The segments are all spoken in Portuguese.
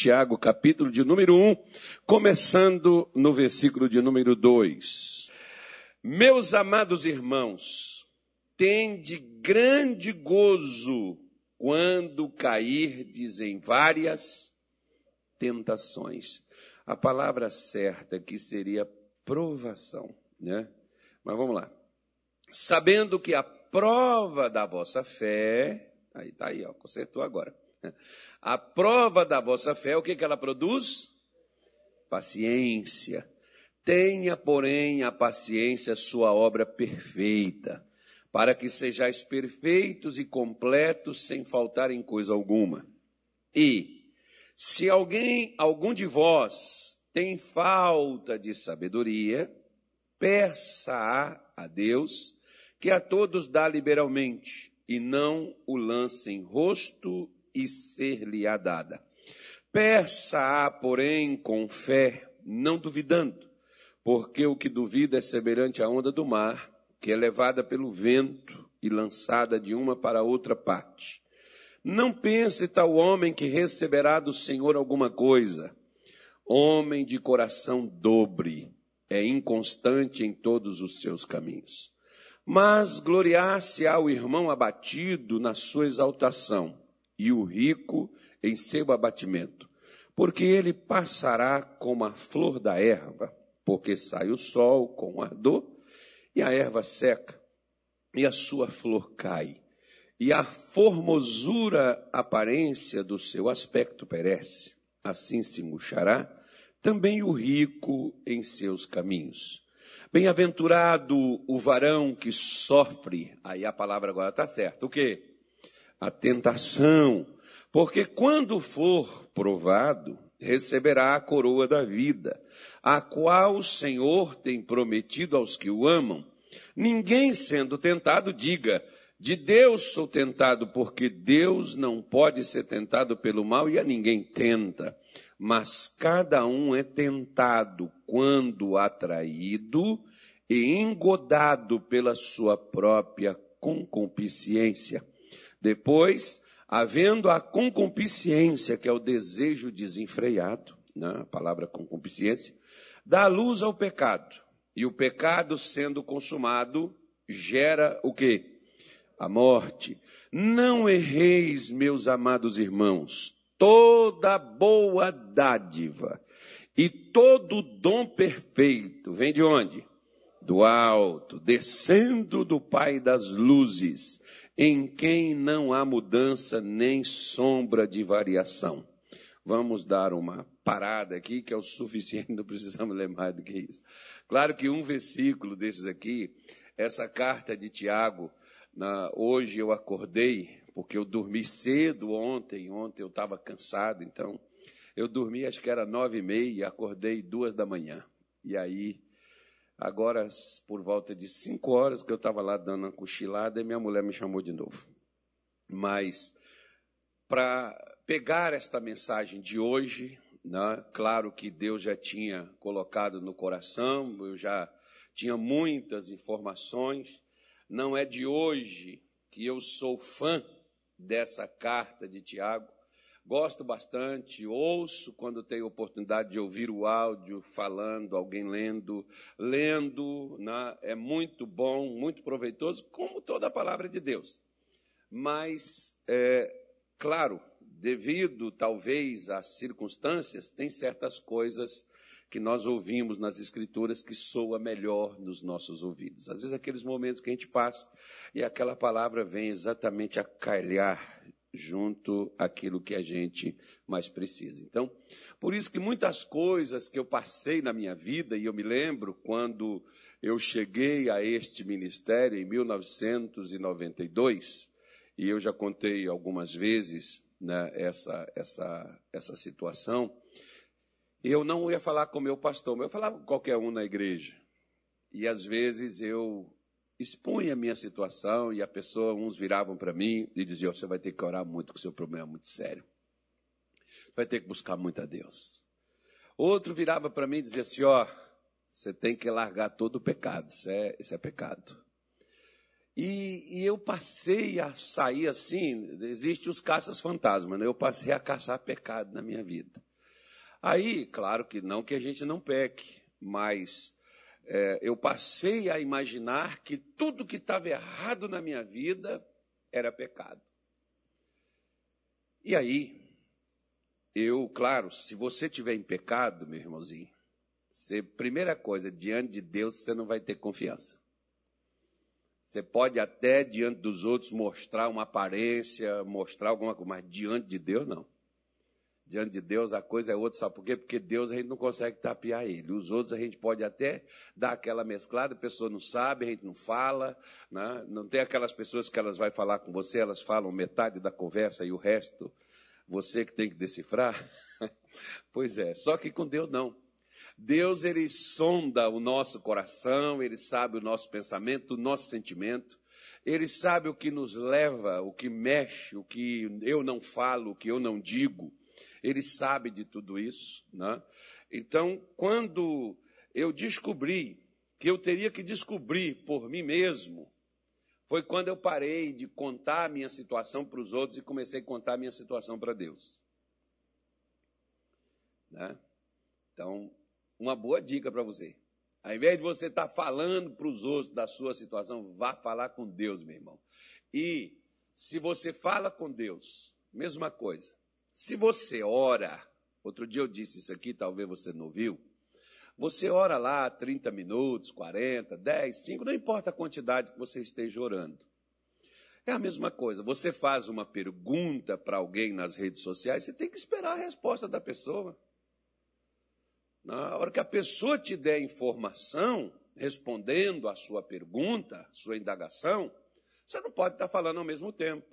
Tiago, capítulo de número 1, começando no versículo de número 2. Meus amados irmãos, tende grande gozo quando cairdes em várias tentações. A palavra certa aqui seria provação, né? Mas vamos lá. Sabendo que a prova da vossa fé, aí tá aí, ó, consertou agora. A prova da vossa fé, o que, que ela produz? Paciência. Tenha, porém, a paciência sua obra perfeita, para que sejais perfeitos e completos sem faltar em coisa alguma. E, se alguém, algum de vós, tem falta de sabedoria, peça a Deus, que a todos dá liberalmente, e não o lance em rosto e ser-lhe-á dada. Peça-a, porém, com fé, não duvidando, porque o que duvida é semelhante à onda do mar, que é levada pelo vento e lançada de uma para outra parte. Não pense tal homem que receberá do Senhor alguma coisa. Homem de coração dobre, é inconstante em todos os seus caminhos. Mas gloriar-se ao irmão abatido na sua exaltação, e o rico em seu abatimento, porque ele passará como a flor da erva, porque sai o sol com ardor, e a erva seca, e a sua flor cai, e a formosura aparência do seu aspecto perece. Assim se murchará também o rico em seus caminhos. Bem-aventurado o varão que sofre, aí a palavra agora está certa, o quê? A tentação, porque quando for provado, receberá a coroa da vida, a qual o Senhor tem prometido aos que o amam. Ninguém sendo tentado diga, de Deus sou tentado, porque Deus não pode ser tentado pelo mal e a ninguém tenta. Mas cada um é tentado quando atraído e engodado pela sua própria concupiscência. Depois, havendo a concupiscência, que é o desejo desenfreado, né, a palavra concupiscência, dá luz ao pecado. E o pecado sendo consumado gera o quê? A morte. Não erreis, meus amados irmãos, toda boa dádiva e todo dom perfeito vem de onde? Do alto, descendo do Pai das luzes, em quem não há mudança nem sombra de variação. Vamos dar uma parada aqui, que é o suficiente, não precisamos ler mais do que isso. Claro que um versículo desses aqui, essa carta de Tiago, na, hoje eu acordei, porque eu dormi cedo ontem, ontem eu estava cansado, então eu dormi, acho que era nove e meia, acordei duas da manhã. E aí Agora, por volta de cinco horas que eu estava lá dando uma cochilada, e minha mulher me chamou de novo. Mas, para pegar esta mensagem de hoje, né, claro que Deus já tinha colocado no coração, eu já tinha muitas informações. Não é de hoje que eu sou fã dessa carta de Tiago, Gosto bastante, ouço quando tenho oportunidade de ouvir o áudio falando, alguém lendo. Lendo né, é muito bom, muito proveitoso, como toda a palavra de Deus. Mas, é, claro, devido talvez às circunstâncias, tem certas coisas que nós ouvimos nas Escrituras que soa melhor nos nossos ouvidos. Às vezes, aqueles momentos que a gente passa e aquela palavra vem exatamente a calhar junto àquilo que a gente mais precisa. Então, por isso que muitas coisas que eu passei na minha vida, e eu me lembro quando eu cheguei a este ministério em 1992, e eu já contei algumas vezes né, essa, essa, essa situação, eu não ia falar com o meu pastor, mas eu falava com qualquer um na igreja. E às vezes eu expunha a minha situação e a pessoa, uns viravam para mim e diziam: Você vai ter que orar muito, que o seu problema é muito sério. Vai ter que buscar muito a Deus. Outro virava para mim e dizia assim: Ó, você tem que largar todo o pecado, isso é, isso é pecado. E, e, eu passei a sair assim, existem os caças fantasmas, né? eu passei a caçar pecado na minha vida. Aí, claro que não que a gente não peque, mas é, eu passei a imaginar que tudo que estava errado na minha vida era pecado. E aí, eu, claro, se você tiver em pecado, meu irmãozinho, você, primeira coisa, diante de Deus você não vai ter confiança. Você pode até diante dos outros mostrar uma aparência, mostrar alguma coisa, mas diante de Deus não. Diante de Deus a coisa é outra, sabe por quê? Porque Deus a gente não consegue tapear ele. Os outros a gente pode até dar aquela mesclada, a pessoa não sabe, a gente não fala, né? não tem aquelas pessoas que elas vão falar com você, elas falam metade da conversa e o resto você que tem que decifrar. pois é, só que com Deus não. Deus ele sonda o nosso coração, ele sabe o nosso pensamento, o nosso sentimento. Ele sabe o que nos leva, o que mexe, o que eu não falo, o que eu não digo. Ele sabe de tudo isso. Né? Então, quando eu descobri que eu teria que descobrir por mim mesmo, foi quando eu parei de contar a minha situação para os outros e comecei a contar a minha situação para Deus. Né? Então, uma boa dica para você. Ao invés de você estar tá falando para os outros da sua situação, vá falar com Deus, meu irmão. E se você fala com Deus, mesma coisa. Se você ora, outro dia eu disse isso aqui, talvez você não viu. Você ora lá 30 minutos, 40, 10, 5, não importa a quantidade que você esteja orando. É a mesma coisa. Você faz uma pergunta para alguém nas redes sociais, você tem que esperar a resposta da pessoa. Na hora que a pessoa te der informação, respondendo a sua pergunta, sua indagação, você não pode estar falando ao mesmo tempo.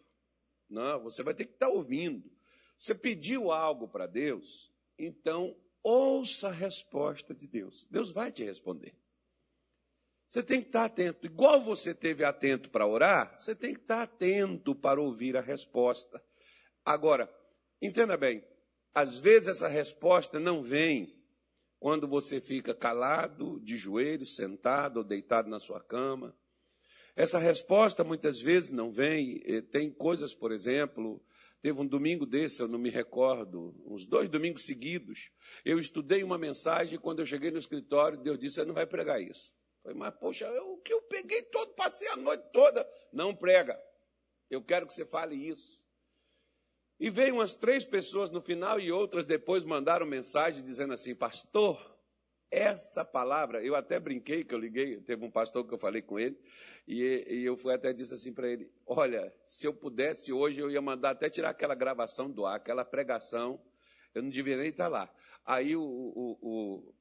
Não, você vai ter que estar ouvindo. Você pediu algo para Deus, então ouça a resposta de Deus. Deus vai te responder. Você tem que estar atento. Igual você teve atento para orar, você tem que estar atento para ouvir a resposta. Agora, entenda bem, às vezes essa resposta não vem quando você fica calado, de joelhos, sentado ou deitado na sua cama. Essa resposta muitas vezes não vem. Tem coisas, por exemplo, Teve um domingo desse, eu não me recordo, uns dois domingos seguidos. Eu estudei uma mensagem e quando eu cheguei no escritório, Deus disse: Você não vai pregar isso. Eu falei, mas poxa, o que eu peguei todo, passei a noite toda. Não prega. Eu quero que você fale isso. E veio umas três pessoas no final e outras depois mandaram mensagem dizendo assim: Pastor, essa palavra, eu até brinquei que eu liguei, teve um pastor que eu falei com ele, e, e eu fui até disse assim para ele: Olha, se eu pudesse hoje, eu ia mandar até tirar aquela gravação do ar, aquela pregação, eu não devia nem estar lá. Aí, o, o,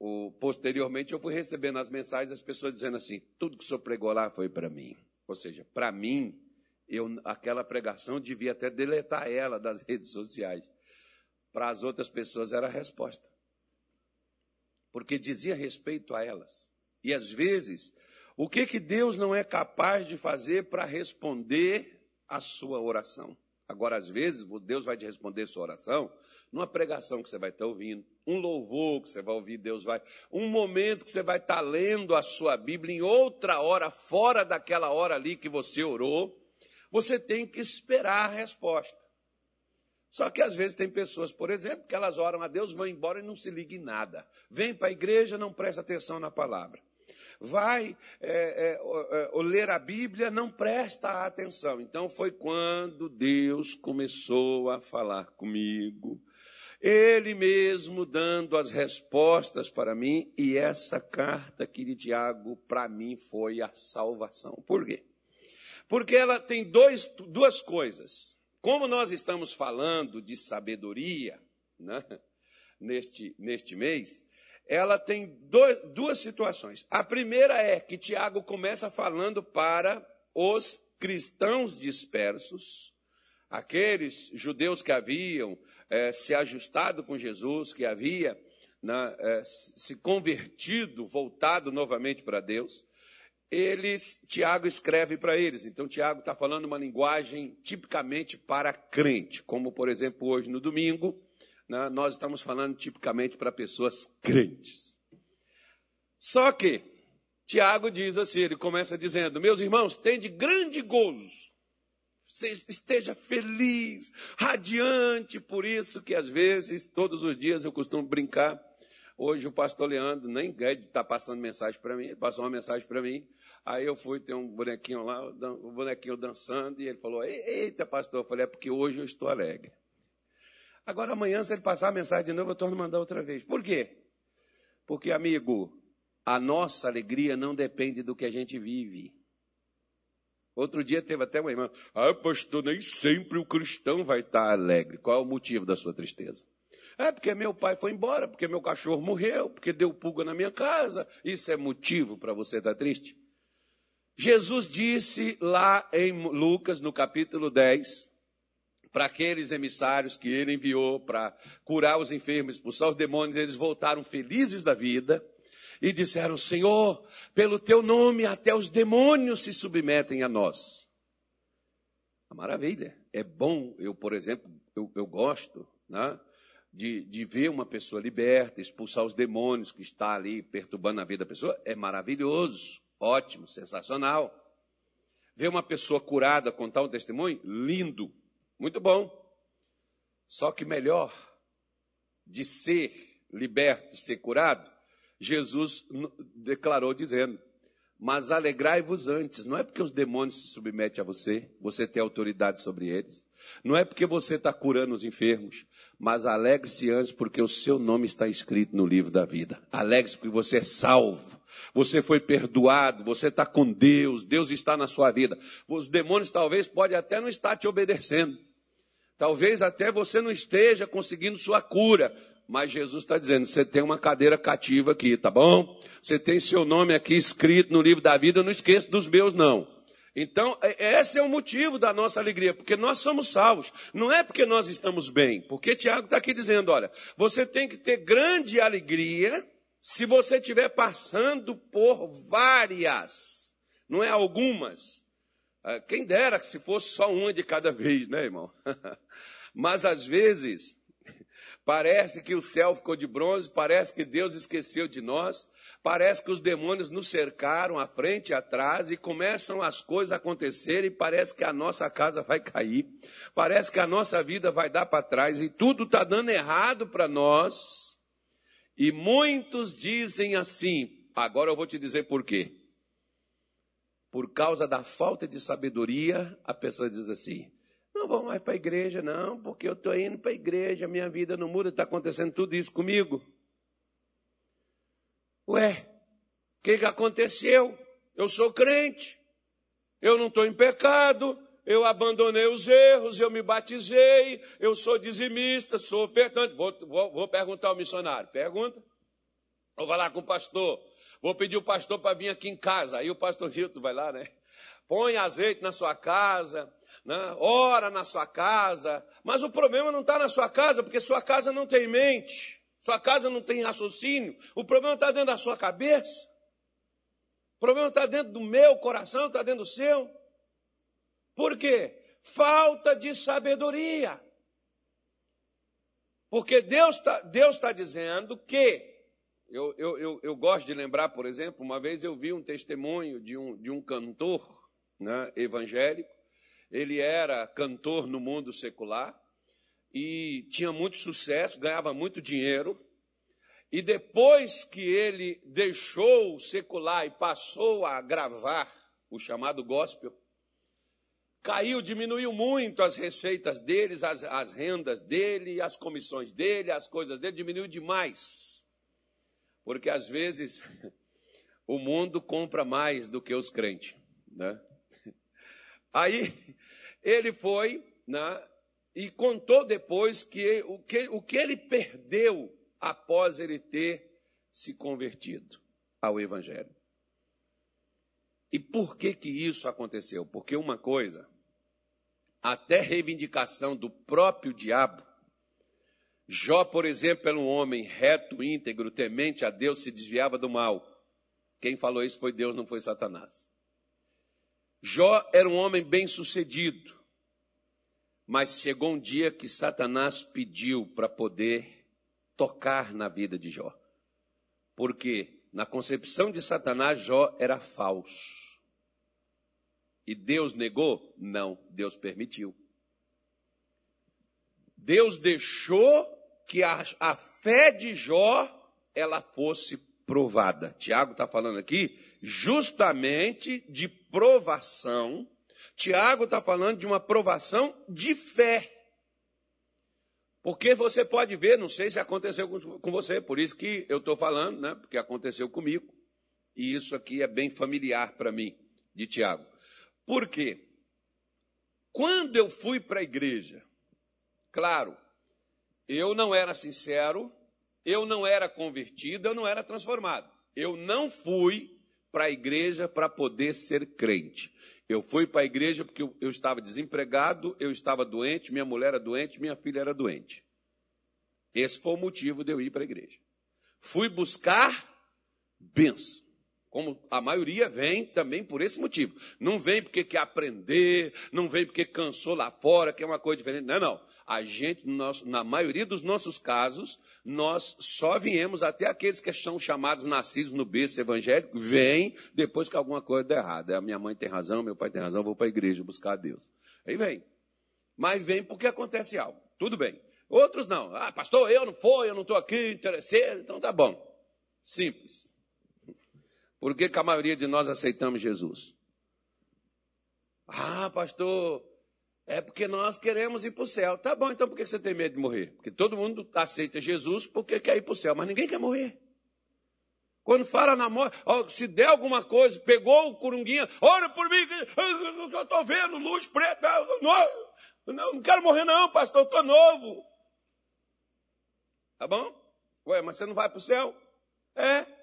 o, posteriormente, eu fui recebendo as mensagens das pessoas dizendo assim: Tudo que o senhor pregou lá foi para mim. Ou seja, para mim, eu, aquela pregação devia até deletar ela das redes sociais. Para as outras pessoas era a resposta porque dizia respeito a elas. E às vezes, o que que Deus não é capaz de fazer para responder a sua oração? Agora, às vezes, Deus vai te responder sua oração numa pregação que você vai estar ouvindo, um louvor que você vai ouvir, Deus vai, um momento que você vai estar lendo a sua Bíblia em outra hora, fora daquela hora ali que você orou, você tem que esperar a resposta. Só que às vezes tem pessoas, por exemplo, que elas oram a Deus, vão embora e não se ligam em nada. Vem para a igreja, não presta atenção na palavra. Vai é, é, é, ler a Bíblia, não presta atenção. Então foi quando Deus começou a falar comigo. Ele mesmo dando as respostas para mim, e essa carta aqui de Tiago, para mim, foi a salvação. Por quê? Porque ela tem dois, duas coisas. Como nós estamos falando de sabedoria né, neste, neste mês, ela tem dois, duas situações. A primeira é que Tiago começa falando para os cristãos dispersos, aqueles judeus que haviam é, se ajustado com Jesus, que havia né, é, se convertido, voltado novamente para Deus eles, Tiago escreve para eles. Então, Tiago está falando uma linguagem tipicamente para crente, como, por exemplo, hoje no domingo, né, nós estamos falando tipicamente para pessoas crentes. Só que, Tiago diz assim, ele começa dizendo, meus irmãos, tem de grande gozo. esteja feliz, radiante, por isso que às vezes, todos os dias eu costumo brincar. Hoje o pastor Leandro nem está passando mensagem para mim, passou uma mensagem para mim. Aí eu fui ter um bonequinho lá, o um bonequinho dançando, e ele falou: Eita, pastor, eu falei: É porque hoje eu estou alegre. Agora amanhã, se ele passar a mensagem de novo, eu torno a mandar outra vez. Por quê? Porque, amigo, a nossa alegria não depende do que a gente vive. Outro dia teve até uma irmã, ah, pastor, nem sempre o cristão vai estar alegre. Qual é o motivo da sua tristeza? É porque meu pai foi embora, porque meu cachorro morreu, porque deu pulga na minha casa. Isso é motivo para você estar triste? Jesus disse lá em Lucas, no capítulo 10, para aqueles emissários que ele enviou para curar os enfermos, expulsar os demônios, eles voltaram felizes da vida e disseram: Senhor, pelo teu nome até os demônios se submetem a nós. A maravilha. É bom, eu, por exemplo, eu, eu gosto né, de, de ver uma pessoa liberta, expulsar os demônios que está ali perturbando a vida da pessoa. É maravilhoso, ótimo, sensacional. Ver uma pessoa curada contar um testemunho, lindo, muito bom. Só que melhor de ser liberto, ser curado, Jesus declarou dizendo: Mas alegrai-vos antes, não é porque os demônios se submetem a você, você tem autoridade sobre eles, não é porque você está curando os enfermos, mas alegre-se antes porque o seu nome está escrito no livro da vida. Alegre-se porque você é salvo. Você foi perdoado, você está com Deus, Deus está na sua vida. Os demônios talvez podem até não estar te obedecendo. Talvez até você não esteja conseguindo sua cura, mas Jesus está dizendo: você tem uma cadeira cativa aqui, tá bom? Você tem seu nome aqui escrito no livro da vida, eu não esqueço dos meus, não. Então, é, esse é o motivo da nossa alegria, porque nós somos salvos. Não é porque nós estamos bem, porque Tiago está aqui dizendo: olha, você tem que ter grande alegria se você estiver passando por várias, não é algumas. Ah, quem dera que se fosse só uma de cada vez, né, irmão? Mas às vezes Parece que o céu ficou de bronze, parece que Deus esqueceu de nós, parece que os demônios nos cercaram à frente e atrás e começam as coisas a acontecer e parece que a nossa casa vai cair, parece que a nossa vida vai dar para trás e tudo está dando errado para nós. E muitos dizem assim, agora eu vou te dizer por quê. Por causa da falta de sabedoria, a pessoa diz assim: não vou mais para a igreja, não, porque eu estou indo para a igreja, minha vida não muda, está acontecendo tudo isso comigo. Ué, o que, que aconteceu? Eu sou crente, eu não estou em pecado, eu abandonei os erros, eu me batizei, eu sou dizimista, sou ofertante. Vou, vou, vou perguntar ao missionário. Pergunta. Vou falar com o pastor. Vou pedir o pastor para vir aqui em casa. Aí o pastor Hilton vai lá, né? Põe azeite na sua casa, né? ora na sua casa, mas o problema não está na sua casa, porque sua casa não tem mente, sua casa não tem raciocínio, o problema está dentro da sua cabeça, o problema está dentro do meu coração, está dentro do seu. Por quê? Falta de sabedoria. Porque Deus está Deus tá dizendo que, eu, eu, eu, eu, gosto de lembrar, por exemplo, uma vez eu vi um testemunho de um, de um cantor né, evangélico, ele era cantor no mundo secular e tinha muito sucesso, ganhava muito dinheiro. E depois que ele deixou o secular e passou a gravar o chamado gospel, caiu, diminuiu muito as receitas deles, as, as rendas dele, as comissões dele, as coisas dele, diminuiu demais. Porque às vezes o mundo compra mais do que os crentes, né? Aí ele foi né, e contou depois que o, que o que ele perdeu após ele ter se convertido ao Evangelho. E por que que isso aconteceu? Porque uma coisa, até reivindicação do próprio diabo, Jó, por exemplo, era um homem reto, íntegro, temente a Deus, se desviava do mal. Quem falou isso foi Deus, não foi Satanás. Jó era um homem bem sucedido, mas chegou um dia que Satanás pediu para poder tocar na vida de Jó. Porque na concepção de Satanás, Jó era falso. E Deus negou? Não, Deus permitiu. Deus deixou que a, a fé de Jó ela fosse provada. Tiago está falando aqui justamente de provação. Tiago está falando de uma provação de fé. Porque você pode ver, não sei se aconteceu com você, por isso que eu estou falando, né? Porque aconteceu comigo. E isso aqui é bem familiar para mim, de Tiago. Por quê? Quando eu fui para a igreja, claro, eu não era sincero, eu não era convertido, eu não era transformado. Eu não fui para a igreja para poder ser crente. Eu fui para a igreja porque eu, eu estava desempregado, eu estava doente, minha mulher era doente, minha filha era doente. Esse foi o motivo de eu ir para a igreja. Fui buscar bênção. Como a maioria vem também por esse motivo. Não vem porque quer aprender, não vem porque cansou lá fora, que é uma coisa diferente. Não, não. A gente, na maioria dos nossos casos, nós só viemos até aqueles que são chamados nascidos no berço evangélico, vêm depois que alguma coisa der errado. A minha mãe tem razão, meu pai tem razão, vou para a igreja buscar a Deus. Aí vem. Mas vem porque acontece algo. Tudo bem. Outros não. Ah, pastor, eu não fui, eu não estou aqui, interesseiro, então tá bom. Simples. Por que, que a maioria de nós aceitamos Jesus? Ah, pastor, é porque nós queremos ir para o céu. Tá bom, então por que você tem medo de morrer? Porque todo mundo aceita Jesus porque quer ir para o céu, mas ninguém quer morrer. Quando fala na morte, se der alguma coisa, pegou o corunguinha, ora por mim, eu estou vendo luz preta, não, não quero morrer não, pastor, estou novo. Tá bom? Ué, mas você não vai para o céu? É.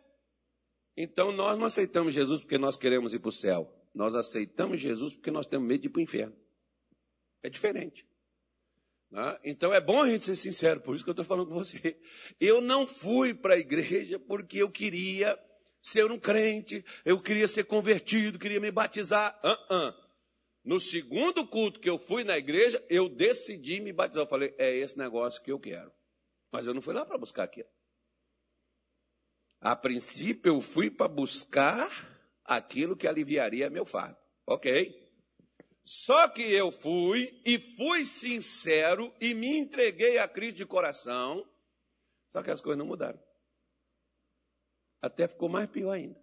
Então nós não aceitamos Jesus porque nós queremos ir para o céu. Nós aceitamos Jesus porque nós temos medo de ir para o inferno. É diferente. Né? Então é bom a gente ser sincero, por isso que eu estou falando com você. Eu não fui para a igreja porque eu queria ser um crente, eu queria ser convertido, queria me batizar. Uh -uh. No segundo culto que eu fui na igreja, eu decidi me batizar. Eu falei, é esse negócio que eu quero. Mas eu não fui lá para buscar aquilo. A princípio, eu fui para buscar aquilo que aliviaria meu fardo. Ok. Só que eu fui e fui sincero e me entreguei a Cristo de coração. Só que as coisas não mudaram. Até ficou mais pior ainda.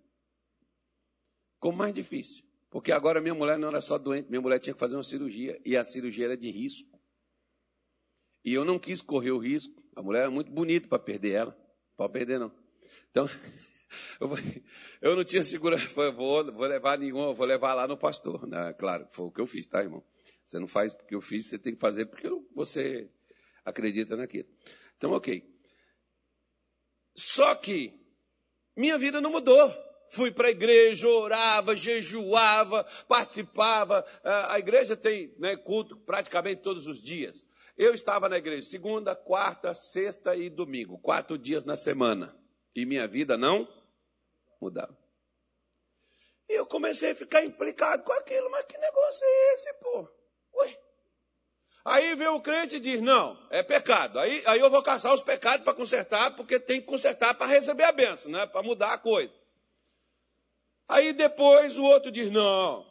Ficou mais difícil. Porque agora minha mulher não era só doente, minha mulher tinha que fazer uma cirurgia. E a cirurgia era de risco. E eu não quis correr o risco. A mulher era muito bonita para perder ela. Pode perder, não. Então, eu, eu não tinha segurança. Falei, vou, vou levar nenhum, vou levar lá no pastor. Né? Claro, foi o que eu fiz, tá, irmão? Você não faz porque eu fiz, você tem que fazer porque você acredita naquilo. Então, ok. Só que minha vida não mudou. Fui para a igreja, orava, jejuava, participava. A igreja tem né, culto praticamente todos os dias. Eu estava na igreja segunda, quarta, sexta e domingo, quatro dias na semana. E minha vida não mudava. E eu comecei a ficar implicado com aquilo, mas que negócio é esse, pô? Ué. Aí vem o crente e diz: não, é pecado. Aí, aí eu vou caçar os pecados para consertar, porque tem que consertar para receber a benção, né? para mudar a coisa. Aí depois o outro diz: não,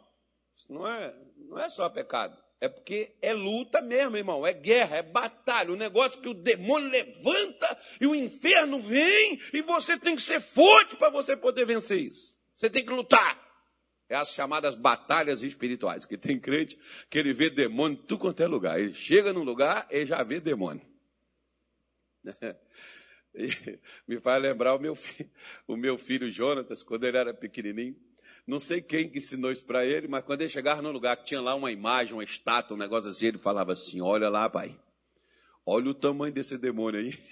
não é, não é só pecado. É porque é luta mesmo, irmão. É guerra, é batalha. O negócio que o demônio levanta e o inferno vem e você tem que ser forte para você poder vencer isso. Você tem que lutar. É as chamadas batalhas espirituais. Que tem crente que ele vê demônio em tudo quanto é lugar. Ele chega num lugar e já vê demônio. me faz lembrar o meu, filho, o meu filho Jonatas, quando ele era pequenininho. Não sei quem que ensinou isso para ele, mas quando ele chegava num lugar que tinha lá uma imagem, uma estátua, um negócio assim, ele falava assim: Olha lá, pai, olha o tamanho desse demônio aí.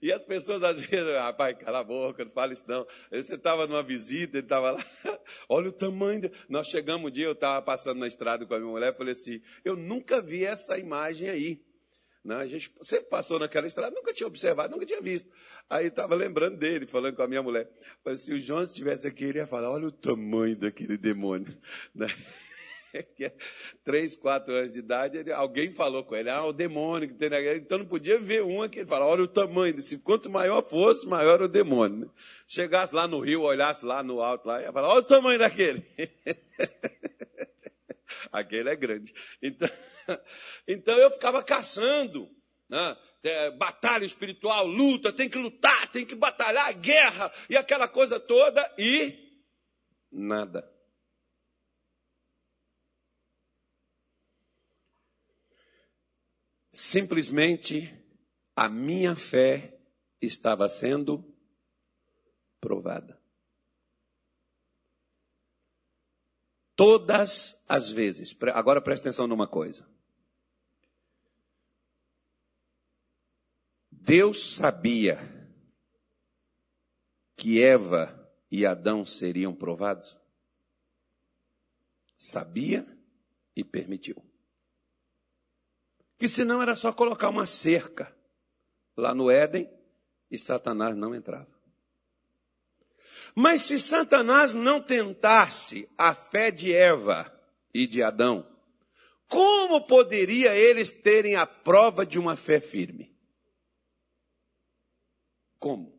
E as pessoas às vezes, rapaz, cala a boca, não fala isso não. Você estava numa visita, ele estava lá, olha o tamanho. De... Nós chegamos um dia, eu estava passando na estrada com a minha mulher, falei assim, eu nunca vi essa imagem aí. Né? A gente sempre passou naquela estrada, nunca tinha observado, nunca tinha visto. Aí estava lembrando dele, falando com a minha mulher. Falei, se o João estivesse aqui, ele ia falar: olha o tamanho daquele demônio. Né? três, quatro anos de idade, ele, alguém falou com ele, ah, o demônio que tem na igreja. Então não podia ver um aqui. Ele fala, olha o tamanho desse. Quanto maior fosse, maior o demônio. Né? Chegasse lá no rio, olhasse lá no alto, lá, ia falar, olha o tamanho daquele. Aquele é grande. Então, então eu ficava caçando. Né? É, batalha espiritual, luta, tem que lutar, tem que batalhar, guerra e aquela coisa toda e nada. Simplesmente a minha fé estava sendo provada. Todas as vezes. Agora presta atenção numa coisa. Deus sabia que Eva e Adão seriam provados? Sabia e permitiu. Que senão era só colocar uma cerca lá no Éden e Satanás não entrava. Mas se Satanás não tentasse a fé de Eva e de Adão, como poderia eles terem a prova de uma fé firme? Como?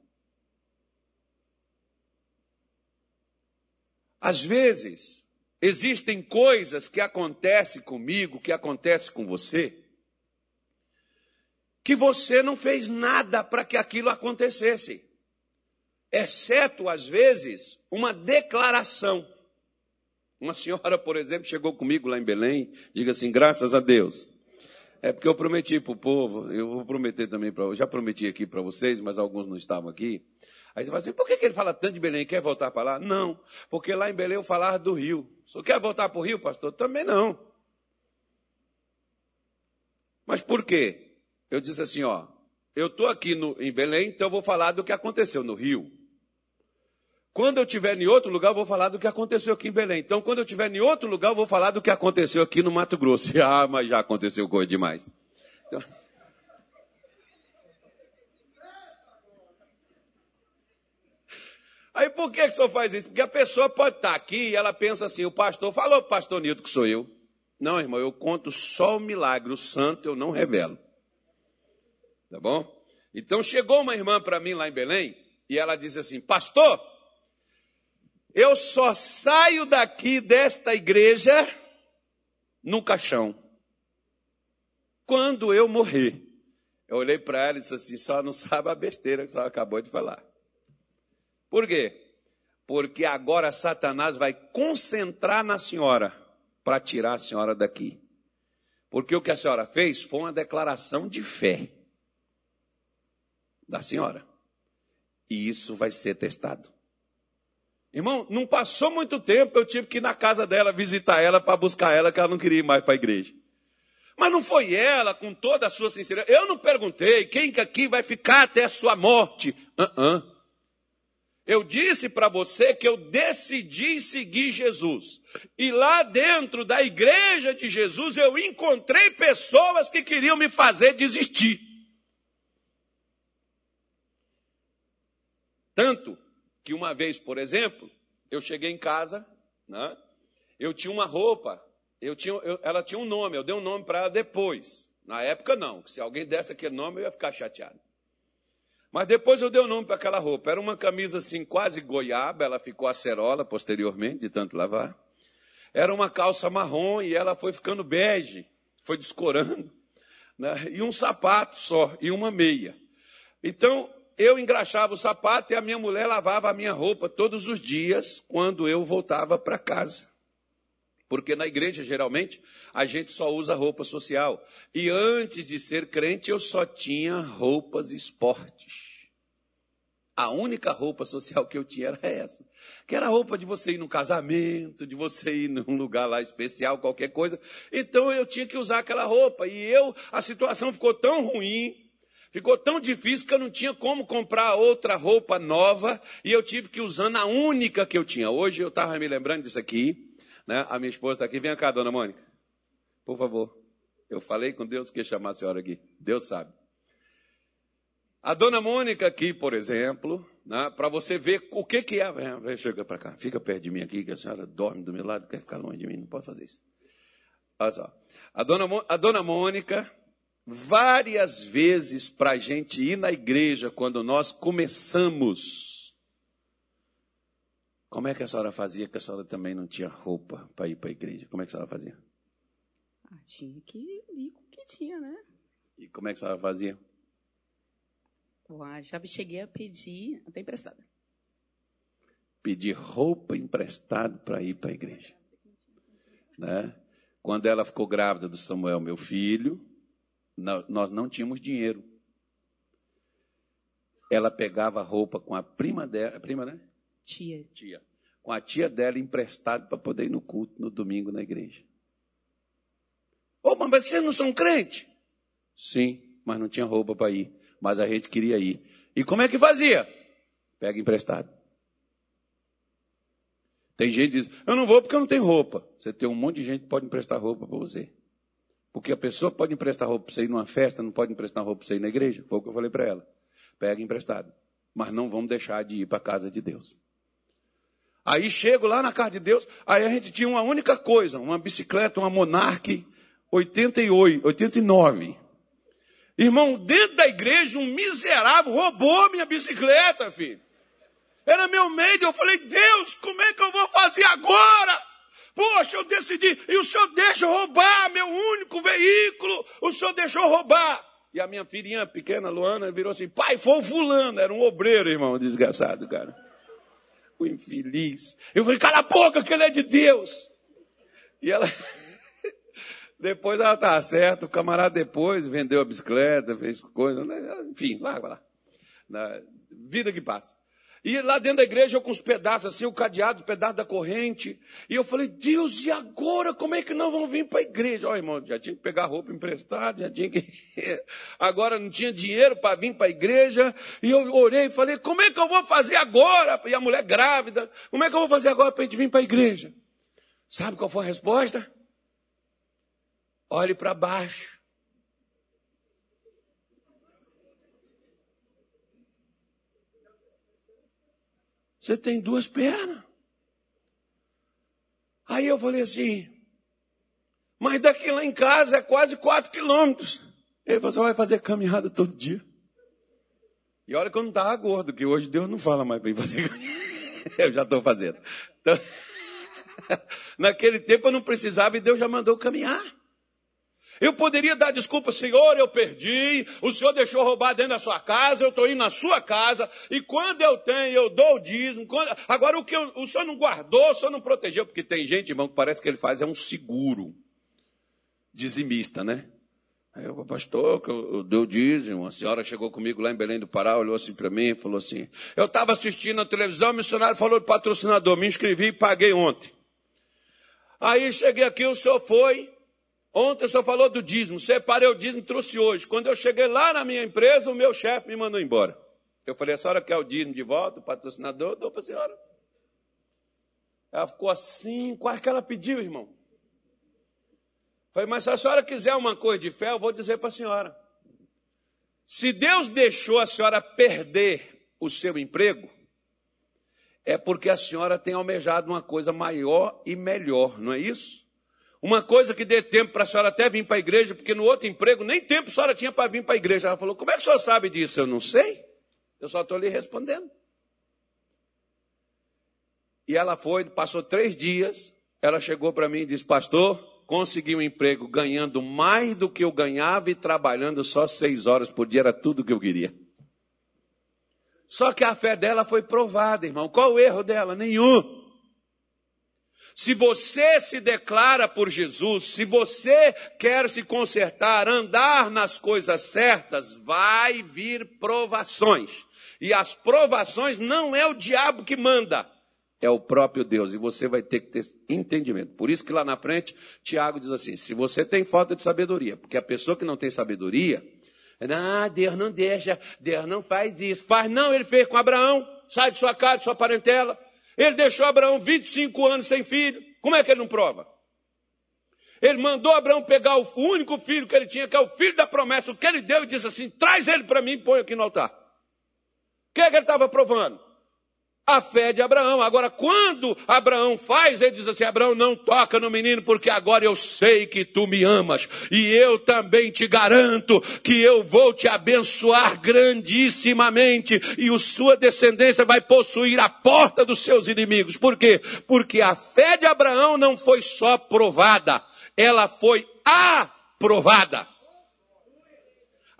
Às vezes, existem coisas que acontecem comigo, que acontecem com você, que você não fez nada para que aquilo acontecesse exceto às vezes uma declaração. Uma senhora, por exemplo, chegou comigo lá em Belém, diga assim: graças a Deus. É porque eu prometi para o povo, eu vou prometer também para. Já prometi aqui para vocês, mas alguns não estavam aqui. Aí você fala assim: por que, que ele fala tanto de Belém? Quer voltar para lá? Não, porque lá em Belém eu falava do rio. Só quer voltar para o rio, pastor? Também não. Mas por quê? Eu disse assim: ó, eu estou aqui no, em Belém, então eu vou falar do que aconteceu no rio. Quando eu estiver em outro lugar, eu vou falar do que aconteceu aqui em Belém. Então, quando eu estiver em outro lugar, eu vou falar do que aconteceu aqui no Mato Grosso. Ah, mas já aconteceu coisa demais. Então... Aí por que, que o senhor faz isso? Porque a pessoa pode estar aqui e ela pensa assim, o pastor falou pastor Nildo que sou eu. Não, irmão, eu conto só o milagre, o santo eu não revelo. Tá bom? Então chegou uma irmã para mim lá em Belém e ela disse assim, pastor, eu só saio daqui desta igreja no caixão. Quando eu morrer. Eu olhei para ela e disse assim: só não sabe a besteira que você acabou de falar. Por quê? Porque agora Satanás vai concentrar na senhora para tirar a senhora daqui. Porque o que a senhora fez foi uma declaração de fé da senhora. E isso vai ser testado. Irmão, não passou muito tempo, eu tive que ir na casa dela visitar ela para buscar ela, que ela não queria ir mais para a igreja. Mas não foi ela, com toda a sua sinceridade. Eu não perguntei quem que aqui vai ficar até a sua morte. Uh -uh. Eu disse para você que eu decidi seguir Jesus. E lá dentro da igreja de Jesus eu encontrei pessoas que queriam me fazer desistir. Tanto que uma vez, por exemplo, eu cheguei em casa, né? eu tinha uma roupa, eu tinha, eu, ela tinha um nome, eu dei um nome para ela depois. Na época, não. Se alguém desse aquele nome, eu ia ficar chateado. Mas depois eu dei o um nome para aquela roupa. Era uma camisa assim, quase goiaba, ela ficou acerola posteriormente, de tanto lavar. Era uma calça marrom e ela foi ficando bege, foi descorando. Né? E um sapato só, e uma meia. Então, eu engraxava o sapato e a minha mulher lavava a minha roupa todos os dias quando eu voltava para casa. Porque na igreja, geralmente, a gente só usa roupa social. E antes de ser crente, eu só tinha roupas esportes. A única roupa social que eu tinha era essa. Que era a roupa de você ir num casamento, de você ir num lugar lá especial, qualquer coisa. Então eu tinha que usar aquela roupa. E eu, a situação ficou tão ruim Ficou tão difícil que eu não tinha como comprar outra roupa nova e eu tive que usar a única que eu tinha. Hoje eu estava me lembrando disso aqui, né? A minha esposa está aqui. Vem cá, dona Mônica. Por favor. Eu falei com Deus que ia chamar a senhora aqui. Deus sabe. A dona Mônica aqui, por exemplo, né, para você ver o que, que é. Vem, chega para cá, fica perto de mim aqui, que a senhora dorme do meu lado, quer ficar longe de mim, não pode fazer isso. Olha só. A dona, a dona Mônica, várias vezes para a gente ir na igreja, quando nós começamos. Como é que a senhora fazia? Que a senhora também não tinha roupa para ir para a igreja. Como é que a senhora fazia? Ah, tinha que ir com o que tinha, né? E como é que a senhora fazia? Uai, já cheguei a pedir até emprestada. Pedir roupa emprestada para ir para a igreja. Né? Quando ela ficou grávida do Samuel, meu filho, nós não tínhamos dinheiro. Ela pegava roupa com a prima dela, prima, né? Tia. Tia. Com a tia dela emprestado para poder ir no culto no domingo na igreja. Ô, mas vocês não são crente? Sim, mas não tinha roupa para ir. Mas a gente queria ir. E como é que fazia? Pega emprestado. Tem gente que diz, eu não vou porque eu não tenho roupa. Você tem um monte de gente que pode emprestar roupa para você. Porque a pessoa pode emprestar roupa para você ir numa festa, não pode emprestar roupa para você ir na igreja. Foi o que eu falei para ela. Pega emprestado. Mas não vamos deixar de ir para a casa de Deus. Aí chego lá na casa de Deus, aí a gente tinha uma única coisa, uma bicicleta, uma Monarch 88, 89. Irmão, dentro da igreja, um miserável roubou minha bicicleta, filho. Era meu medo. Eu falei, Deus, como é que eu vou fazer agora? Poxa, eu decidi. E o senhor deixa roubar meu único veículo. O senhor deixou roubar. E a minha filhinha pequena, Luana, virou assim: pai, foi o fulano. Era um obreiro, irmão, desgraçado, cara. O infeliz. Eu falei: cala a boca, que ele é de Deus. E ela. depois ela tá certa. O camarada depois vendeu a bicicleta, fez coisa. Né? Enfim, lá, lá. Vida que passa. E lá dentro da igreja eu com os pedaços assim, o cadeado, o pedaço da corrente. E eu falei, Deus, e agora como é que nós vamos vir para a igreja? Ó, irmão, já tinha que pegar roupa emprestada, já tinha que. agora não tinha dinheiro para vir para a igreja. E eu orei e falei, como é que eu vou fazer agora? E a mulher grávida, como é que eu vou fazer agora para a gente vir para a igreja? Sabe qual foi a resposta? Olhe para baixo. Você tem duas pernas. Aí eu falei assim, mas daqui lá em casa é quase quatro quilômetros. Ele falou, você vai fazer caminhada todo dia. E olha que eu não estava gordo, que hoje Deus não fala mais para mim fazer. Eu já estou fazendo. Então, naquele tempo eu não precisava e Deus já mandou caminhar. Eu poderia dar desculpa, Senhor, eu perdi, o Senhor deixou roubar dentro da sua casa, eu estou indo na sua casa, e quando eu tenho, eu dou o dízimo. Quando... Agora, o que eu... o Senhor não guardou, o Senhor não protegeu, porque tem gente, irmão, que parece que ele faz é um seguro dizimista, né? Aí eu, pastor, que eu, eu dei o dízimo, a senhora chegou comigo lá em Belém do Pará, olhou assim para mim e falou assim, eu estava assistindo a televisão, o missionário falou de patrocinador, me inscrevi e paguei ontem. Aí cheguei aqui, o senhor foi, Ontem senhor falou do dízimo, separei o dízimo e trouxe hoje. Quando eu cheguei lá na minha empresa, o meu chefe me mandou embora. Eu falei, a senhora quer o dízimo de volta, o patrocinador? Dou para a senhora. Ela ficou assim, quase que ela pediu, irmão. Falei, mas se a senhora quiser uma coisa de fé, eu vou dizer para a senhora. Se Deus deixou a senhora perder o seu emprego, é porque a senhora tem almejado uma coisa maior e melhor, não é isso? Uma coisa que dê tempo para a senhora até vir para a igreja, porque no outro emprego nem tempo a senhora tinha para vir para a igreja. Ela falou: Como é que a senhora sabe disso? Eu não sei. Eu só estou lhe respondendo. E ela foi, passou três dias. Ela chegou para mim e disse: Pastor, consegui um emprego ganhando mais do que eu ganhava e trabalhando só seis horas por dia. Era tudo o que eu queria. Só que a fé dela foi provada, irmão. Qual o erro dela? Nenhum. Se você se declara por Jesus, se você quer se consertar, andar nas coisas certas, vai vir provações. E as provações não é o diabo que manda, é o próprio Deus. E você vai ter que ter entendimento. Por isso que lá na frente, Tiago diz assim: se você tem falta de sabedoria, porque a pessoa que não tem sabedoria, ah, Deus não deixa, Deus não faz isso. Faz não, ele fez com Abraão, sai de sua casa, de sua parentela. Ele deixou Abraão 25 anos sem filho. Como é que ele não prova? Ele mandou Abraão pegar o único filho que ele tinha, que é o filho da promessa, o que ele deu, e disse assim: traz ele para mim e põe aqui no altar. O que, é que ele estava provando? A fé de Abraão. Agora, quando Abraão faz, ele diz assim: Abraão, não toca no menino, porque agora eu sei que tu me amas, e eu também te garanto que eu vou te abençoar grandissimamente, e a sua descendência vai possuir a porta dos seus inimigos. Por quê? Porque a fé de Abraão não foi só provada, ela foi aprovada.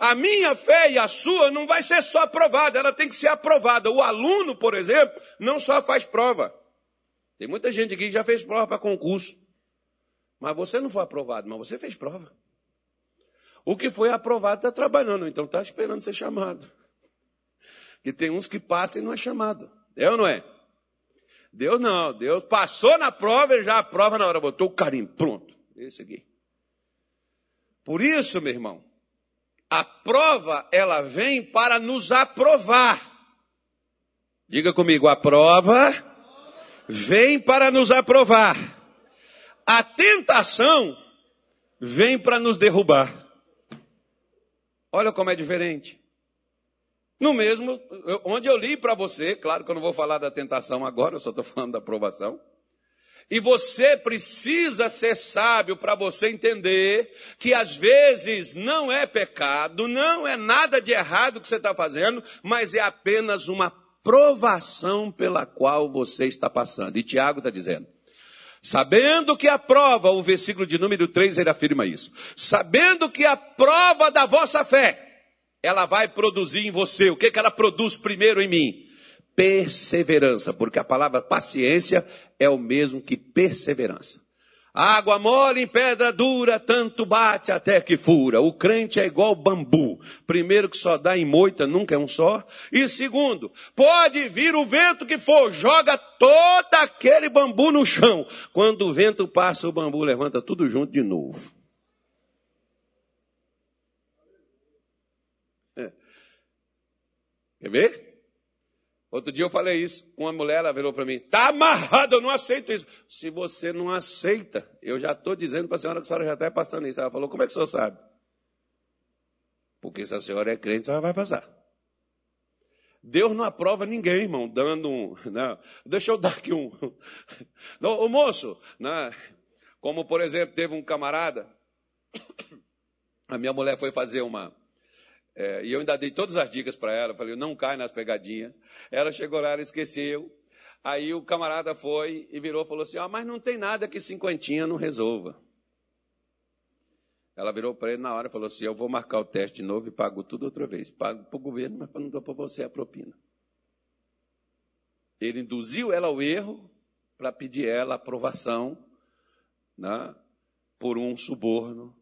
A minha fé e a sua não vai ser só aprovada, ela tem que ser aprovada. O aluno, por exemplo, não só faz prova. Tem muita gente aqui que já fez prova para concurso. Mas você não foi aprovado, mas você fez prova. O que foi aprovado está trabalhando, então está esperando ser chamado. E tem uns que passam e não é chamado. É ou não é? Deus não, Deus passou na prova e já aprova na hora, botou o carinho, pronto. Esse aqui. Por isso, meu irmão, a prova, ela vem para nos aprovar. Diga comigo, a prova vem para nos aprovar. A tentação vem para nos derrubar. Olha como é diferente. No mesmo, onde eu li para você, claro que eu não vou falar da tentação agora, eu só estou falando da aprovação. E você precisa ser sábio para você entender que às vezes não é pecado, não é nada de errado que você está fazendo, mas é apenas uma provação pela qual você está passando. E Tiago está dizendo. Sabendo que a prova, o versículo de número 3 ele afirma isso. Sabendo que a prova da vossa fé, ela vai produzir em você. O que, que ela produz primeiro em mim? Perseverança, porque a palavra paciência é o mesmo que perseverança. Água mole em pedra dura, tanto bate até que fura. O crente é igual bambu. Primeiro que só dá em moita, nunca é um só. E segundo, pode vir o vento que for, joga todo aquele bambu no chão. Quando o vento passa, o bambu levanta tudo junto de novo. É. Quer ver? Outro dia eu falei isso, uma mulher ela virou para mim, tá amarrado, eu não aceito isso. Se você não aceita, eu já estou dizendo para a senhora que a senhora já está passando isso. Ela falou, como é que o senhor sabe? Porque se a senhora é crente, a senhora vai passar. Deus não aprova ninguém, irmão, dando um. Não. Deixa eu dar aqui um. Não, o moço, né? como por exemplo, teve um camarada, a minha mulher foi fazer uma, é, e eu ainda dei todas as dicas para ela, falei, não cai nas pegadinhas. Ela chegou lá, ela esqueceu. Aí o camarada foi e virou e falou assim: ah, mas não tem nada que cinquentinha não resolva. Ela virou para ele na hora e falou assim: eu vou marcar o teste de novo e pago tudo outra vez. Pago para o governo, mas não dou para você a propina. Ele induziu ela ao erro para pedir ela aprovação né, por um suborno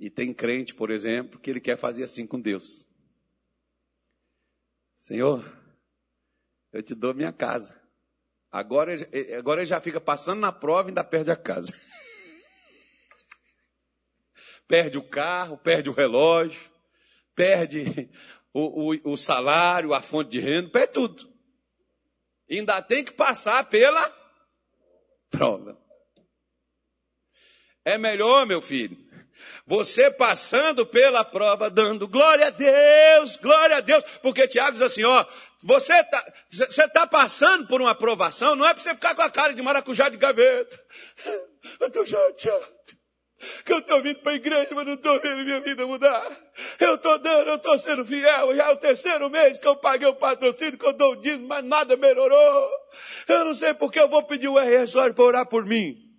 e tem crente, por exemplo, que ele quer fazer assim com Deus. Senhor, eu te dou minha casa. Agora, agora ele já fica passando na prova e ainda perde a casa. perde o carro, perde o relógio, perde o, o, o salário, a fonte de renda, perde tudo. E ainda tem que passar pela prova. É melhor, meu filho, você passando pela prova, dando glória a Deus, glória a Deus, porque Tiago diz assim, ó, você está você tá passando por uma aprovação, não é para você ficar com a cara de maracujá de gaveta. Eu estou chateado, que eu estou vindo para a igreja, mas não estou vendo minha vida mudar. Eu estou dando, eu estou sendo fiel, já é o terceiro mês que eu paguei o patrocínio, que eu dou o dízimo, mas nada melhorou. Eu não sei porque eu vou pedir o RS para orar por mim.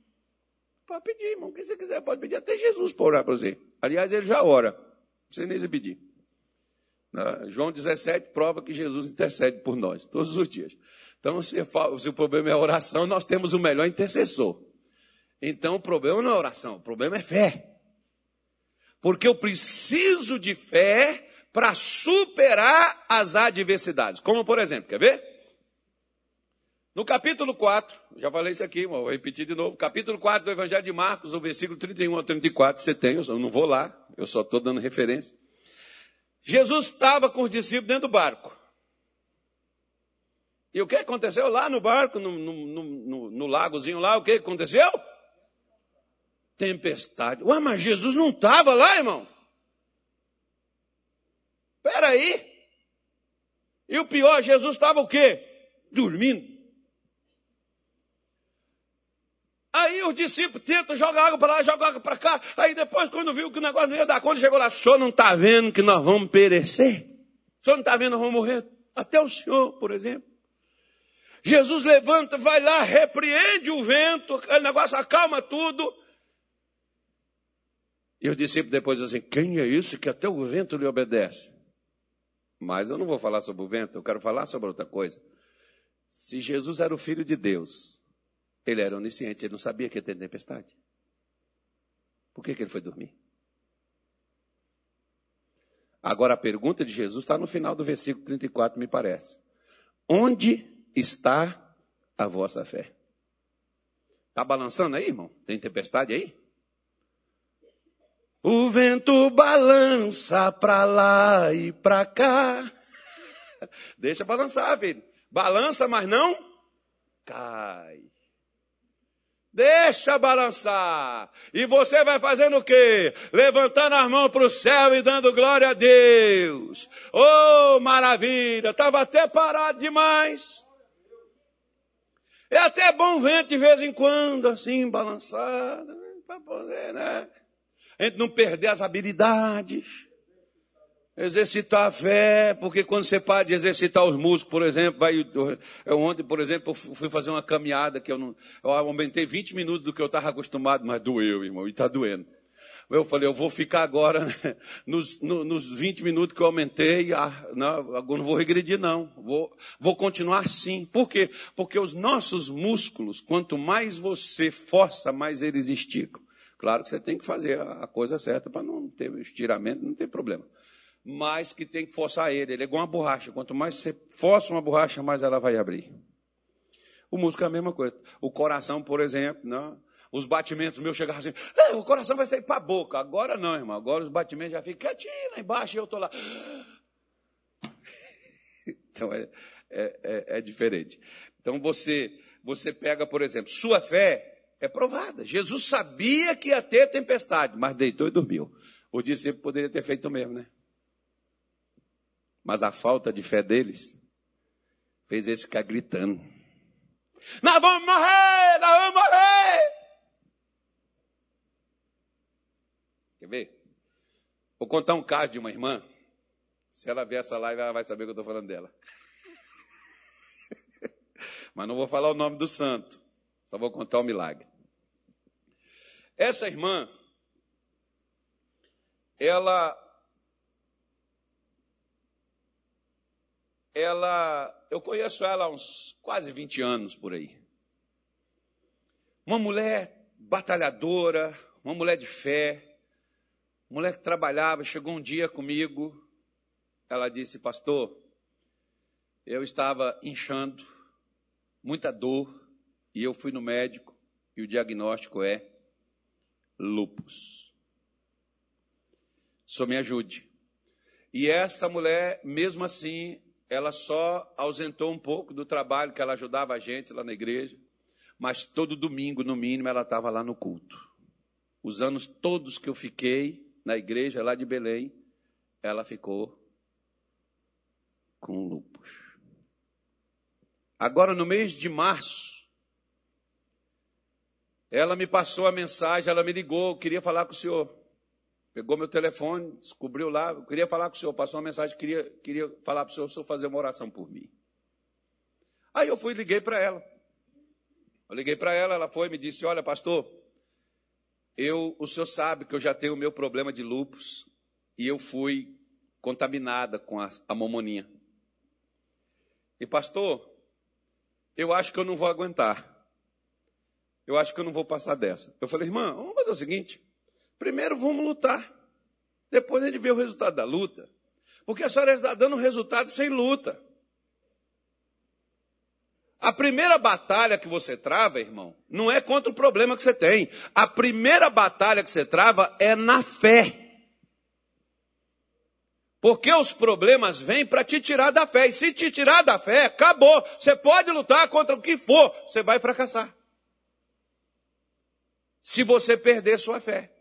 Pode pedir, irmão. O que você quiser, pode pedir. Até Jesus para orar para você. Aliás, ele já ora. Não nem se pedir. João 17 prova que Jesus intercede por nós, todos os dias. Então, se, se o problema é oração, nós temos o melhor intercessor. Então, o problema não é oração, o problema é fé. Porque eu preciso de fé para superar as adversidades. Como, por exemplo, quer ver? No capítulo 4, já falei isso aqui, vou repetir de novo. Capítulo 4 do Evangelho de Marcos, o versículo 31 a 34, você tem, eu não vou lá, eu só estou dando referência. Jesus estava com os discípulos dentro do barco. E o que aconteceu lá no barco, no, no, no, no lagozinho lá, o que aconteceu? Tempestade. Ué, mas Jesus não estava lá, irmão? Espera aí. E o pior, Jesus estava o quê? dormindo. Aí os discípulos tentam jogar água para lá, jogar água para cá. Aí depois, quando viu que o negócio não ia dar conta, chegou lá, o senhor não está vendo que nós vamos perecer? O senhor não está vendo que nós vamos morrer? Até o senhor, por exemplo. Jesus levanta, vai lá, repreende o vento, aquele negócio acalma tudo. E os discípulos depois dizem assim, quem é isso que até o vento lhe obedece? Mas eu não vou falar sobre o vento, eu quero falar sobre outra coisa. Se Jesus era o filho de Deus, ele era onisciente, ele não sabia que ia ter tempestade. Por que, que ele foi dormir? Agora a pergunta de Jesus está no final do versículo 34, me parece. Onde está a vossa fé? Está balançando aí, irmão? Tem tempestade aí? O vento balança para lá e para cá. Deixa balançar, filho. Balança, mas não cai. Deixa balançar. E você vai fazendo o quê? Levantando as mãos para o céu e dando glória a Deus. Oh, maravilha! Estava até parado demais. É até bom vento de vez em quando, assim, balançado, para poder, né? A gente não perder as habilidades. Exercitar a fé, porque quando você para de exercitar os músculos, por exemplo, vai, eu ontem, por exemplo, fui fazer uma caminhada que eu não, eu aumentei 20 minutos do que eu estava acostumado, mas doeu, irmão, e está doendo. Eu falei, eu vou ficar agora né, nos, no, nos 20 minutos que eu aumentei, ah, não, agora não vou regredir não, vou, vou continuar assim. Por quê? Porque os nossos músculos, quanto mais você força, mais eles esticam. Claro que você tem que fazer a coisa certa para não ter estiramento, não ter problema mas que tem que forçar ele. Ele é igual uma borracha. Quanto mais você força uma borracha, mais ela vai abrir. O músculo é a mesma coisa. O coração, por exemplo, não. Os batimentos meus chegavam assim, ah, o coração vai sair para a boca. Agora não, irmão. Agora os batimentos já ficam quietinho lá embaixo e eu estou lá. Então é, é, é, é diferente. Então você, você pega, por exemplo, sua fé é provada. Jesus sabia que ia ter tempestade, mas deitou e dormiu. O discípulo poderia ter feito o mesmo, né? Mas a falta de fé deles fez eles ficar gritando. Nós vamos morrer! Nós vamos morrer! Quer ver? Vou contar um caso de uma irmã. Se ela ver essa live, ela vai saber que eu estou falando dela. Mas não vou falar o nome do santo. Só vou contar o milagre. Essa irmã, ela ela, eu conheço ela há uns quase 20 anos por aí. Uma mulher batalhadora, uma mulher de fé, mulher que trabalhava, chegou um dia comigo, ela disse, pastor, eu estava inchando, muita dor, e eu fui no médico, e o diagnóstico é lupus. Só me ajude. E essa mulher, mesmo assim, ela só ausentou um pouco do trabalho que ela ajudava a gente lá na igreja, mas todo domingo, no mínimo, ela estava lá no culto. Os anos todos que eu fiquei na igreja lá de Belém, ela ficou com lupus. Agora, no mês de março, ela me passou a mensagem, ela me ligou, queria falar com o senhor. Pegou meu telefone, descobriu lá, eu queria falar com o senhor, passou uma mensagem, queria, queria falar para o senhor, o senhor fazer uma oração por mim. Aí eu fui e liguei para ela. Eu liguei para ela, ela foi e me disse, olha pastor, eu, o senhor sabe que eu já tenho o meu problema de lupus e eu fui contaminada com a, a mamoninha. E pastor, eu acho que eu não vou aguentar. Eu acho que eu não vou passar dessa. Eu falei, irmã, vamos fazer o seguinte, Primeiro vamos lutar. Depois a gente vê o resultado da luta. Porque a senhora está dando resultado sem luta. A primeira batalha que você trava, irmão, não é contra o problema que você tem. A primeira batalha que você trava é na fé. Porque os problemas vêm para te tirar da fé. E se te tirar da fé, acabou. Você pode lutar contra o que for, você vai fracassar. Se você perder sua fé.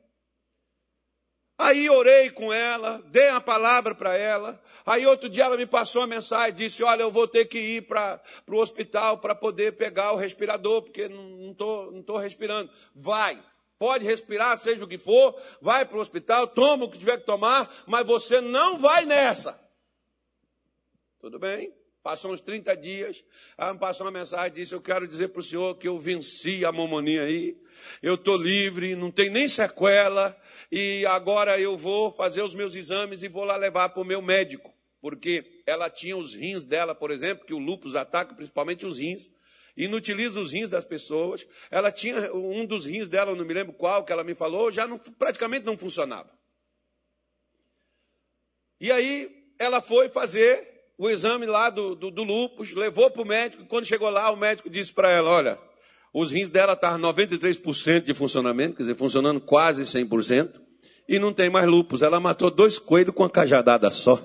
Aí orei com ela, dei a palavra para ela. Aí outro dia ela me passou uma mensagem, disse: Olha, eu vou ter que ir para o hospital para poder pegar o respirador, porque não estou não tô respirando. Vai, pode respirar, seja o que for, vai para o hospital, toma o que tiver que tomar, mas você não vai nessa. Tudo bem? Passou uns 30 dias, ela me passou uma mensagem, disse, eu quero dizer para o senhor que eu venci a mamonia aí, eu estou livre, não tem nem sequela, e agora eu vou fazer os meus exames e vou lá levar para o meu médico, porque ela tinha os rins dela, por exemplo, que o lúpus ataca principalmente os rins, inutiliza os rins das pessoas, ela tinha um dos rins dela, não me lembro qual, que ela me falou, já não, praticamente não funcionava. E aí ela foi fazer o exame lá do, do, do lúpus, levou para o médico, e quando chegou lá, o médico disse para ela, olha, os rins dela estavam 93% de funcionamento, quer dizer, funcionando quase 100%, e não tem mais lúpus. Ela matou dois coelhos com uma cajadada só.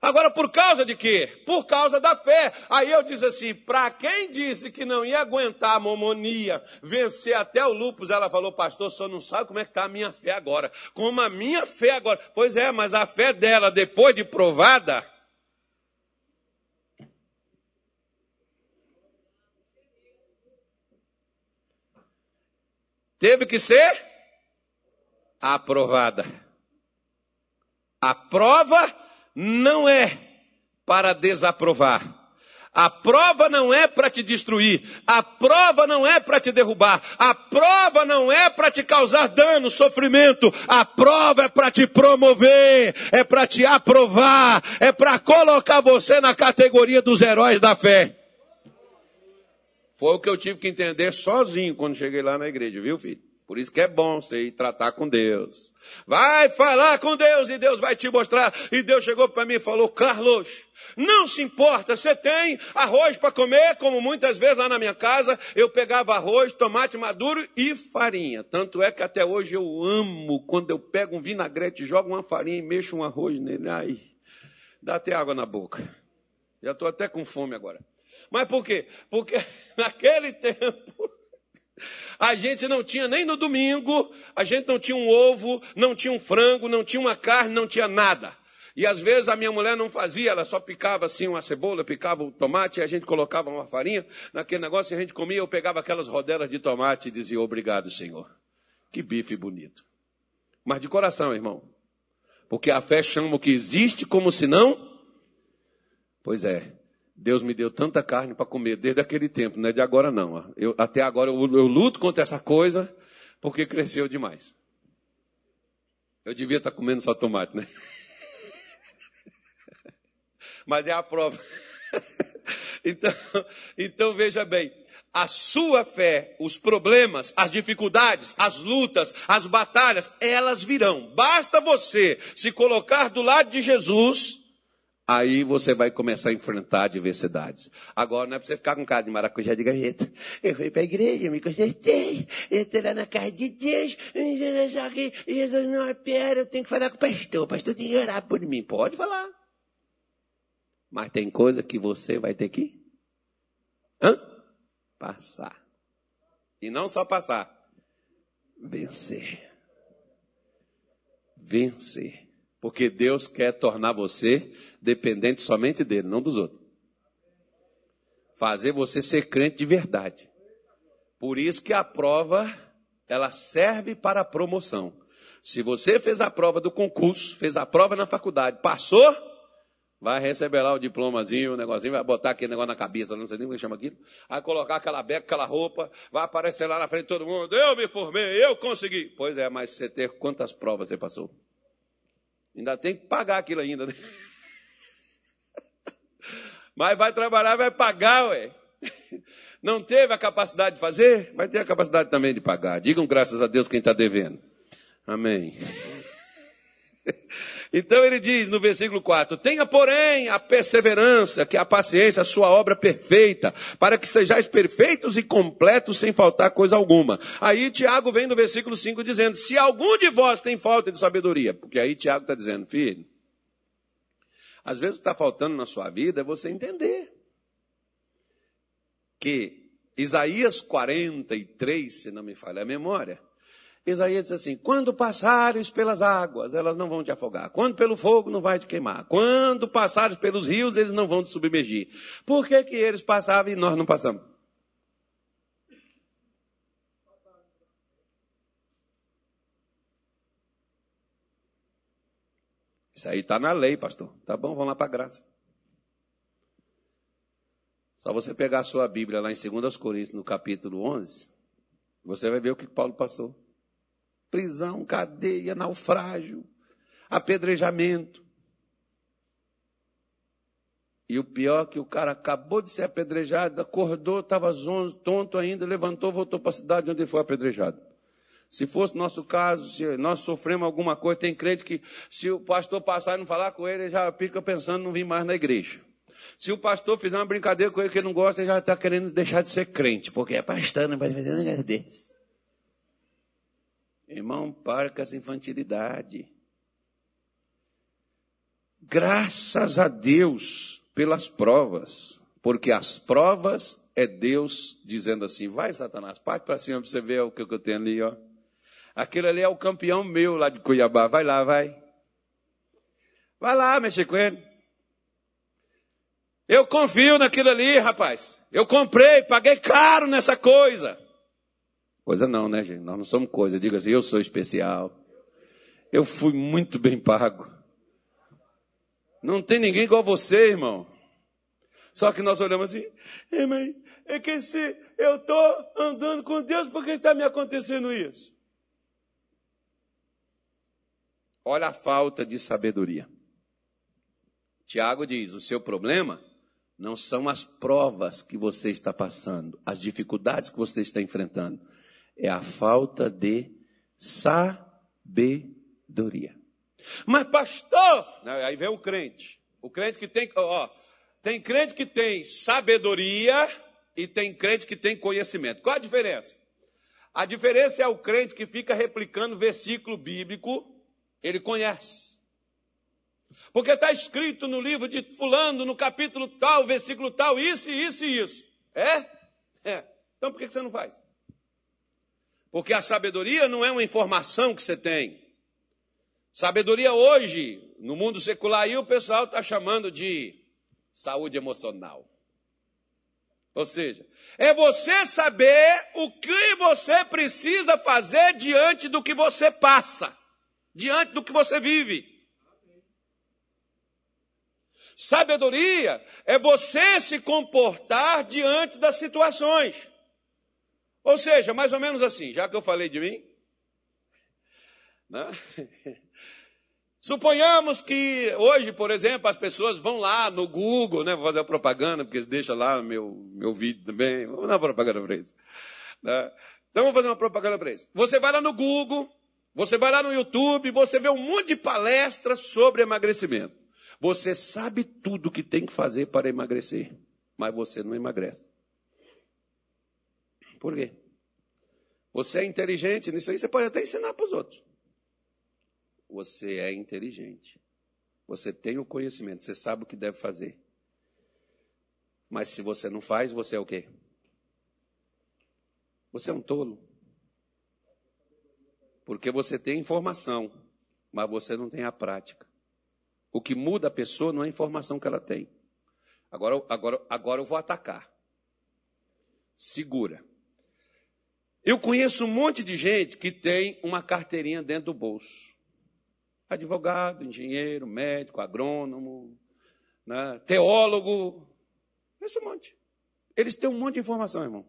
Agora, por causa de quê? Por causa da fé. Aí eu disse assim: para quem disse que não ia aguentar a momonia, vencer até o lupus, ela falou, pastor, só não sabe como é que está a minha fé agora. Como a minha fé agora. Pois é, mas a fé dela, depois de provada, teve que ser aprovada. A prova não é para desaprovar. A prova não é para te destruir. A prova não é para te derrubar. A prova não é para te causar dano, sofrimento. A prova é para te promover, é para te aprovar, é para colocar você na categoria dos heróis da fé. Foi o que eu tive que entender sozinho quando cheguei lá na igreja, viu, filho? Por isso que é bom você ir tratar com Deus. Vai falar com Deus e Deus vai te mostrar. E Deus chegou para mim e falou: Carlos, não se importa, você tem arroz para comer, como muitas vezes lá na minha casa eu pegava arroz, tomate maduro e farinha. Tanto é que até hoje eu amo quando eu pego um vinagrete, jogo uma farinha e mexo um arroz nele. Ai, dá até água na boca. Já estou até com fome agora. Mas por quê? Porque naquele tempo a gente não tinha nem no domingo, a gente não tinha um ovo, não tinha um frango, não tinha uma carne, não tinha nada. E às vezes a minha mulher não fazia, ela só picava assim uma cebola, picava o tomate, e a gente colocava uma farinha naquele negócio e a gente comia. Eu pegava aquelas rodelas de tomate e dizia: Obrigado, Senhor. Que bife bonito. Mas de coração, irmão. Porque a fé chama o que existe como se não. Pois é, Deus me deu tanta carne para comer desde aquele tempo, não é de agora não. Eu, até agora eu, eu luto contra essa coisa porque cresceu demais. Eu devia estar tá comendo só tomate, né? Mas é a prova. então, então veja bem, a sua fé, os problemas, as dificuldades, as lutas, as batalhas, elas virão. Basta você se colocar do lado de Jesus Aí você vai começar a enfrentar adversidades. Agora não é para você ficar com cara de maracujá de gaveta. Eu fui para a igreja, me consertei, estou lá na casa de Deus, só que Jesus não opera, eu tenho que falar com o pastor, o pastor tem que orar por mim. Pode falar. Mas tem coisa que você vai ter que hã? passar. E não só passar, vencer. Vencer. Porque Deus quer tornar você dependente somente dele, não dos outros. Fazer você ser crente de verdade. Por isso que a prova, ela serve para promoção. Se você fez a prova do concurso, fez a prova na faculdade, passou, vai receber lá o diplomazinho, o negocinho, vai botar aquele negócio na cabeça, não sei nem como chama aquilo, vai colocar aquela beca, aquela roupa, vai aparecer lá na frente de todo mundo, eu me formei, eu consegui. Pois é, mas você ter quantas provas você passou? Ainda tem que pagar aquilo ainda. Né? Mas vai trabalhar, vai pagar, ué. Não teve a capacidade de fazer, vai ter a capacidade também de pagar. Digam graças a Deus quem está devendo. Amém. Então ele diz no versículo 4: Tenha, porém, a perseverança, que é a paciência, a sua obra perfeita, para que sejais perfeitos e completos sem faltar coisa alguma. Aí Tiago vem no versículo 5 dizendo: Se algum de vós tem falta de sabedoria, porque aí Tiago está dizendo, filho, às vezes o que está faltando na sua vida é você entender que Isaías 43, se não me falha a memória, Isaías diz assim: quando passares pelas águas, elas não vão te afogar. Quando pelo fogo, não vai te queimar. Quando passares pelos rios, eles não vão te submergir. Por que, que eles passavam e nós não passamos? Isso aí está na lei, pastor. Tá bom, vamos lá para a graça. Só você pegar a sua Bíblia lá em 2 Coríntios, no capítulo 11, você vai ver o que Paulo passou. Prisão, cadeia, naufrágio, apedrejamento. E o pior é que o cara acabou de ser apedrejado, acordou, estava tonto ainda, levantou, voltou para a cidade onde foi apedrejado. Se fosse nosso caso, se nós sofremos alguma coisa, tem crente que se o pastor passar e não falar com ele, ele já fica pensando não vir mais na igreja. Se o pastor fizer uma brincadeira com ele que ele não gosta, ele já está querendo deixar de ser crente, porque é pastor, não vai fazer negócio desse. Irmão, para com essa infantilidade. Graças a Deus pelas provas, porque as provas é Deus dizendo assim: vai, Satanás, parte para cima para você ver o que eu tenho ali, ó. Aquele ali é o campeão meu lá de Cuiabá. Vai lá, vai. Vai lá mexer com ele. Eu confio naquilo ali, rapaz. Eu comprei, paguei caro nessa coisa. Coisa não, né, gente? Nós não somos coisa. Diga assim, eu sou especial. Eu fui muito bem pago. Não tem ninguém igual você, irmão. Só que nós olhamos assim, irmão, é que se eu estou andando com Deus, por que está me acontecendo isso? Olha a falta de sabedoria. Tiago diz: o seu problema não são as provas que você está passando, as dificuldades que você está enfrentando, é a falta de sabedoria. Mas, pastor, aí vem o crente. O crente que tem, ó, tem crente que tem sabedoria e tem crente que tem conhecimento. Qual a diferença? A diferença é o crente que fica replicando versículo bíblico ele conhece. Porque está escrito no livro de Fulano, no capítulo tal, versículo tal, isso, isso e isso. É? É. Então por que você não faz? Porque a sabedoria não é uma informação que você tem. Sabedoria hoje, no mundo secular, aí o pessoal está chamando de saúde emocional. Ou seja, é você saber o que você precisa fazer diante do que você passa diante do que você vive. Sabedoria é você se comportar diante das situações. Ou seja, mais ou menos assim, já que eu falei de mim. Né? Suponhamos que hoje, por exemplo, as pessoas vão lá no Google, né? Vou fazer propaganda, porque eles deixam lá meu, meu vídeo também. Vamos dar uma propaganda para eles. Né? Então, vamos fazer uma propaganda para eles. Você vai lá no Google, você vai lá no YouTube, você vê um monte de palestras sobre emagrecimento. Você sabe tudo o que tem que fazer para emagrecer, mas você não emagrece. Por quê? Você é inteligente nisso aí, você pode até ensinar para os outros. Você é inteligente. Você tem o conhecimento, você sabe o que deve fazer. Mas se você não faz, você é o quê? Você é um tolo. Porque você tem informação, mas você não tem a prática. O que muda a pessoa não é a informação que ela tem. Agora, agora, agora eu vou atacar. Segura. Eu conheço um monte de gente que tem uma carteirinha dentro do bolso. Advogado, engenheiro, médico, agrônomo, né, teólogo. Esse um monte. Eles têm um monte de informação, irmão.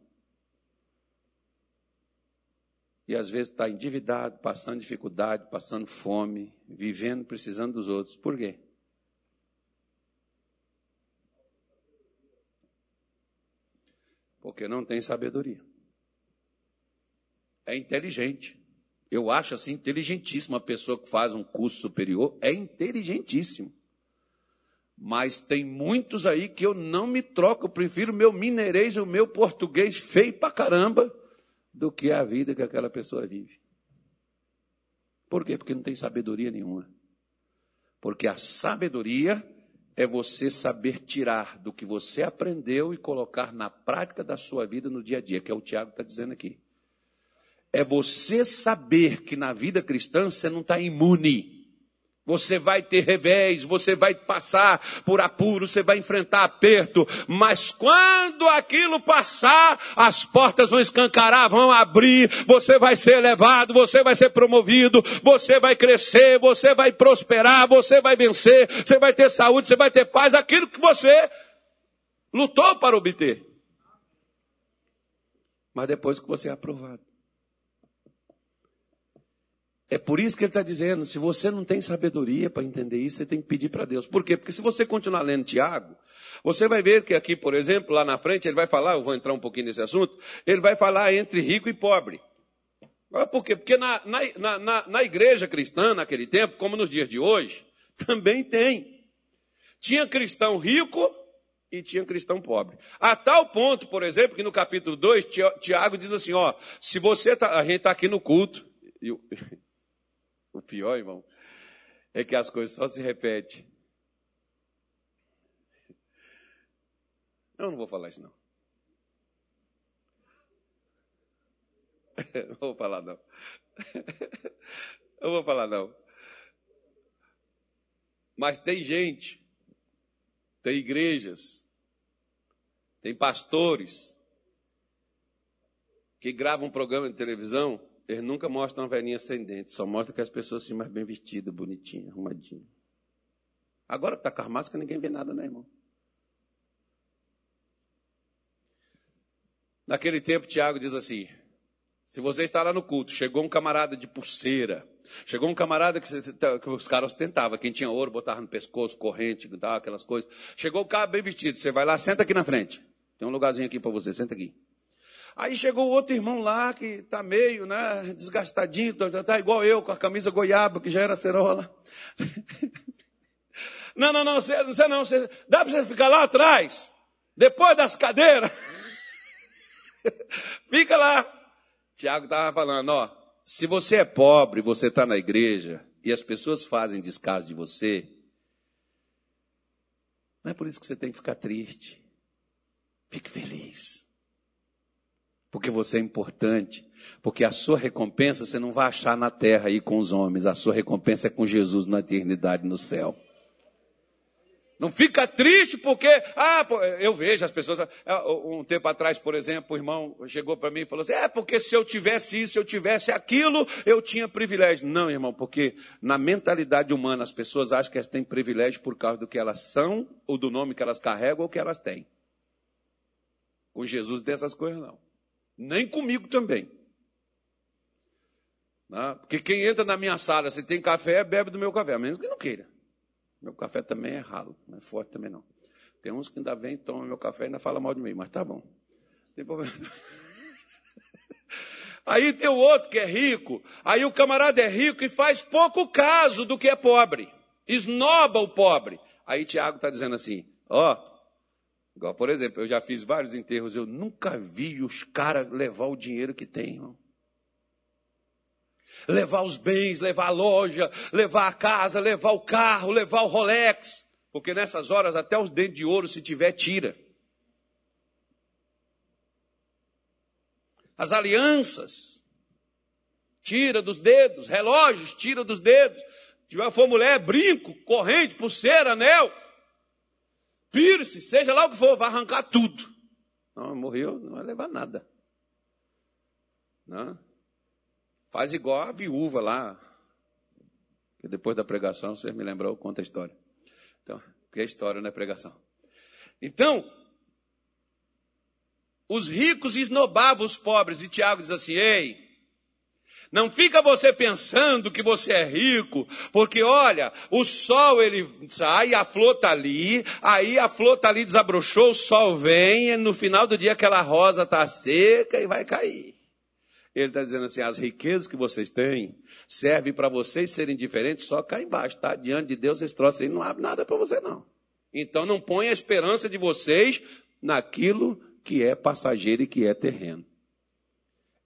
e às vezes está endividado, passando dificuldade, passando fome, vivendo, precisando dos outros. Por quê? Porque não tem sabedoria. É inteligente. Eu acho assim inteligentíssimo a pessoa que faz um curso superior, é inteligentíssimo. Mas tem muitos aí que eu não me troco, eu prefiro meu mineirês e o meu português feio pra caramba do que a vida que aquela pessoa vive. Por quê? Porque não tem sabedoria nenhuma. Porque a sabedoria é você saber tirar do que você aprendeu e colocar na prática da sua vida no dia a dia, que é o Tiago está dizendo aqui. É você saber que na vida cristã você não está imune. Você vai ter revés, você vai passar por apuro, você vai enfrentar aperto, mas quando aquilo passar, as portas vão escancarar, vão abrir, você vai ser elevado, você vai ser promovido, você vai crescer, você vai prosperar, você vai vencer, você vai ter saúde, você vai ter paz, aquilo que você lutou para obter. Mas depois que você é aprovado. É por isso que ele está dizendo: se você não tem sabedoria para entender isso, você tem que pedir para Deus. Por quê? Porque se você continuar lendo Tiago, você vai ver que aqui, por exemplo, lá na frente, ele vai falar, eu vou entrar um pouquinho nesse assunto, ele vai falar entre rico e pobre. Por quê? Porque na, na, na, na igreja cristã, naquele tempo, como nos dias de hoje, também tem. Tinha cristão rico e tinha cristão pobre. A tal ponto, por exemplo, que no capítulo 2, Tiago diz assim, ó, se você tá, a gente está aqui no culto, o pior, irmão, é que as coisas só se repetem. Eu não vou falar isso, não. Não vou falar, não. Eu vou falar, não. Mas tem gente, tem igrejas, tem pastores que gravam um programa de televisão eles nunca mostram uma velhinha sem dente, só mostra que as pessoas assim mais bem vestidas, bonitinhas, arrumadinhas. Agora que está com a máscara, ninguém vê nada, né, irmão? Naquele tempo, Tiago diz assim: se você está lá no culto, chegou um camarada de pulseira, chegou um camarada que, tá, que os caras ostentavam, quem tinha ouro botava no pescoço, corrente, aquelas coisas. Chegou o cara bem vestido, você vai lá, senta aqui na frente. Tem um lugarzinho aqui para você, senta aqui. Aí chegou outro irmão lá que está meio, né, desgastadinho, tá, tá igual eu, com a camisa goiaba, que já era cerola. Não, não, não, você, não, dá para você ficar lá atrás, depois das cadeiras. Fica lá. Tiago estava falando, ó, se você é pobre, você está na igreja, e as pessoas fazem descaso de você, não é por isso que você tem que ficar triste. Fique feliz porque você é importante, porque a sua recompensa você não vai achar na terra aí com os homens, a sua recompensa é com Jesus na eternidade no céu. Não fica triste porque, ah, eu vejo as pessoas, é, um tempo atrás, por exemplo, o irmão chegou para mim e falou assim, é porque se eu tivesse isso, se eu tivesse aquilo, eu tinha privilégio. Não, irmão, porque na mentalidade humana as pessoas acham que elas têm privilégio por causa do que elas são, ou do nome que elas carregam, ou que elas têm. Com Jesus dessas coisas não nem comigo também. Né? Porque quem entra na minha sala, se tem café, bebe do meu café, a menos que não queira. Meu café também é ralo, não é forte também não. Tem uns que ainda vêm, tomam meu café e ainda falam mal de mim, mas tá bom. Tem problema. Aí tem o outro que é rico, aí o camarada é rico e faz pouco caso do que é pobre. Esnoba o pobre. Aí Tiago está dizendo assim: ó, Igual, por exemplo, eu já fiz vários enterros, eu nunca vi os caras levar o dinheiro que tem. Levar os bens, levar a loja, levar a casa, levar o carro, levar o Rolex. Porque nessas horas até os dentes de ouro, se tiver, tira. As alianças, tira dos dedos, relógios, tira dos dedos. Se for mulher, brinco, corrente, pulseira, anel. Pierce, seja lá o que for, vai arrancar tudo. Não, morreu, não vai levar nada. Não? Faz igual a viúva lá. Que depois da pregação, você me lembrou, conta a história. Então, porque a história não é pregação. Então, os ricos esnobavam os pobres, e Tiago diz assim: Ei, não fica você pensando que você é rico, porque olha, o sol ele sai, a flor está ali, aí a flor está ali, desabrochou, o sol vem, e no final do dia aquela rosa está seca e vai cair. Ele está dizendo assim: as riquezas que vocês têm servem para vocês serem diferentes só cá embaixo, tá? Diante de Deus, esse troço aí não abre nada para você, não. Então não ponha a esperança de vocês naquilo que é passageiro e que é terreno.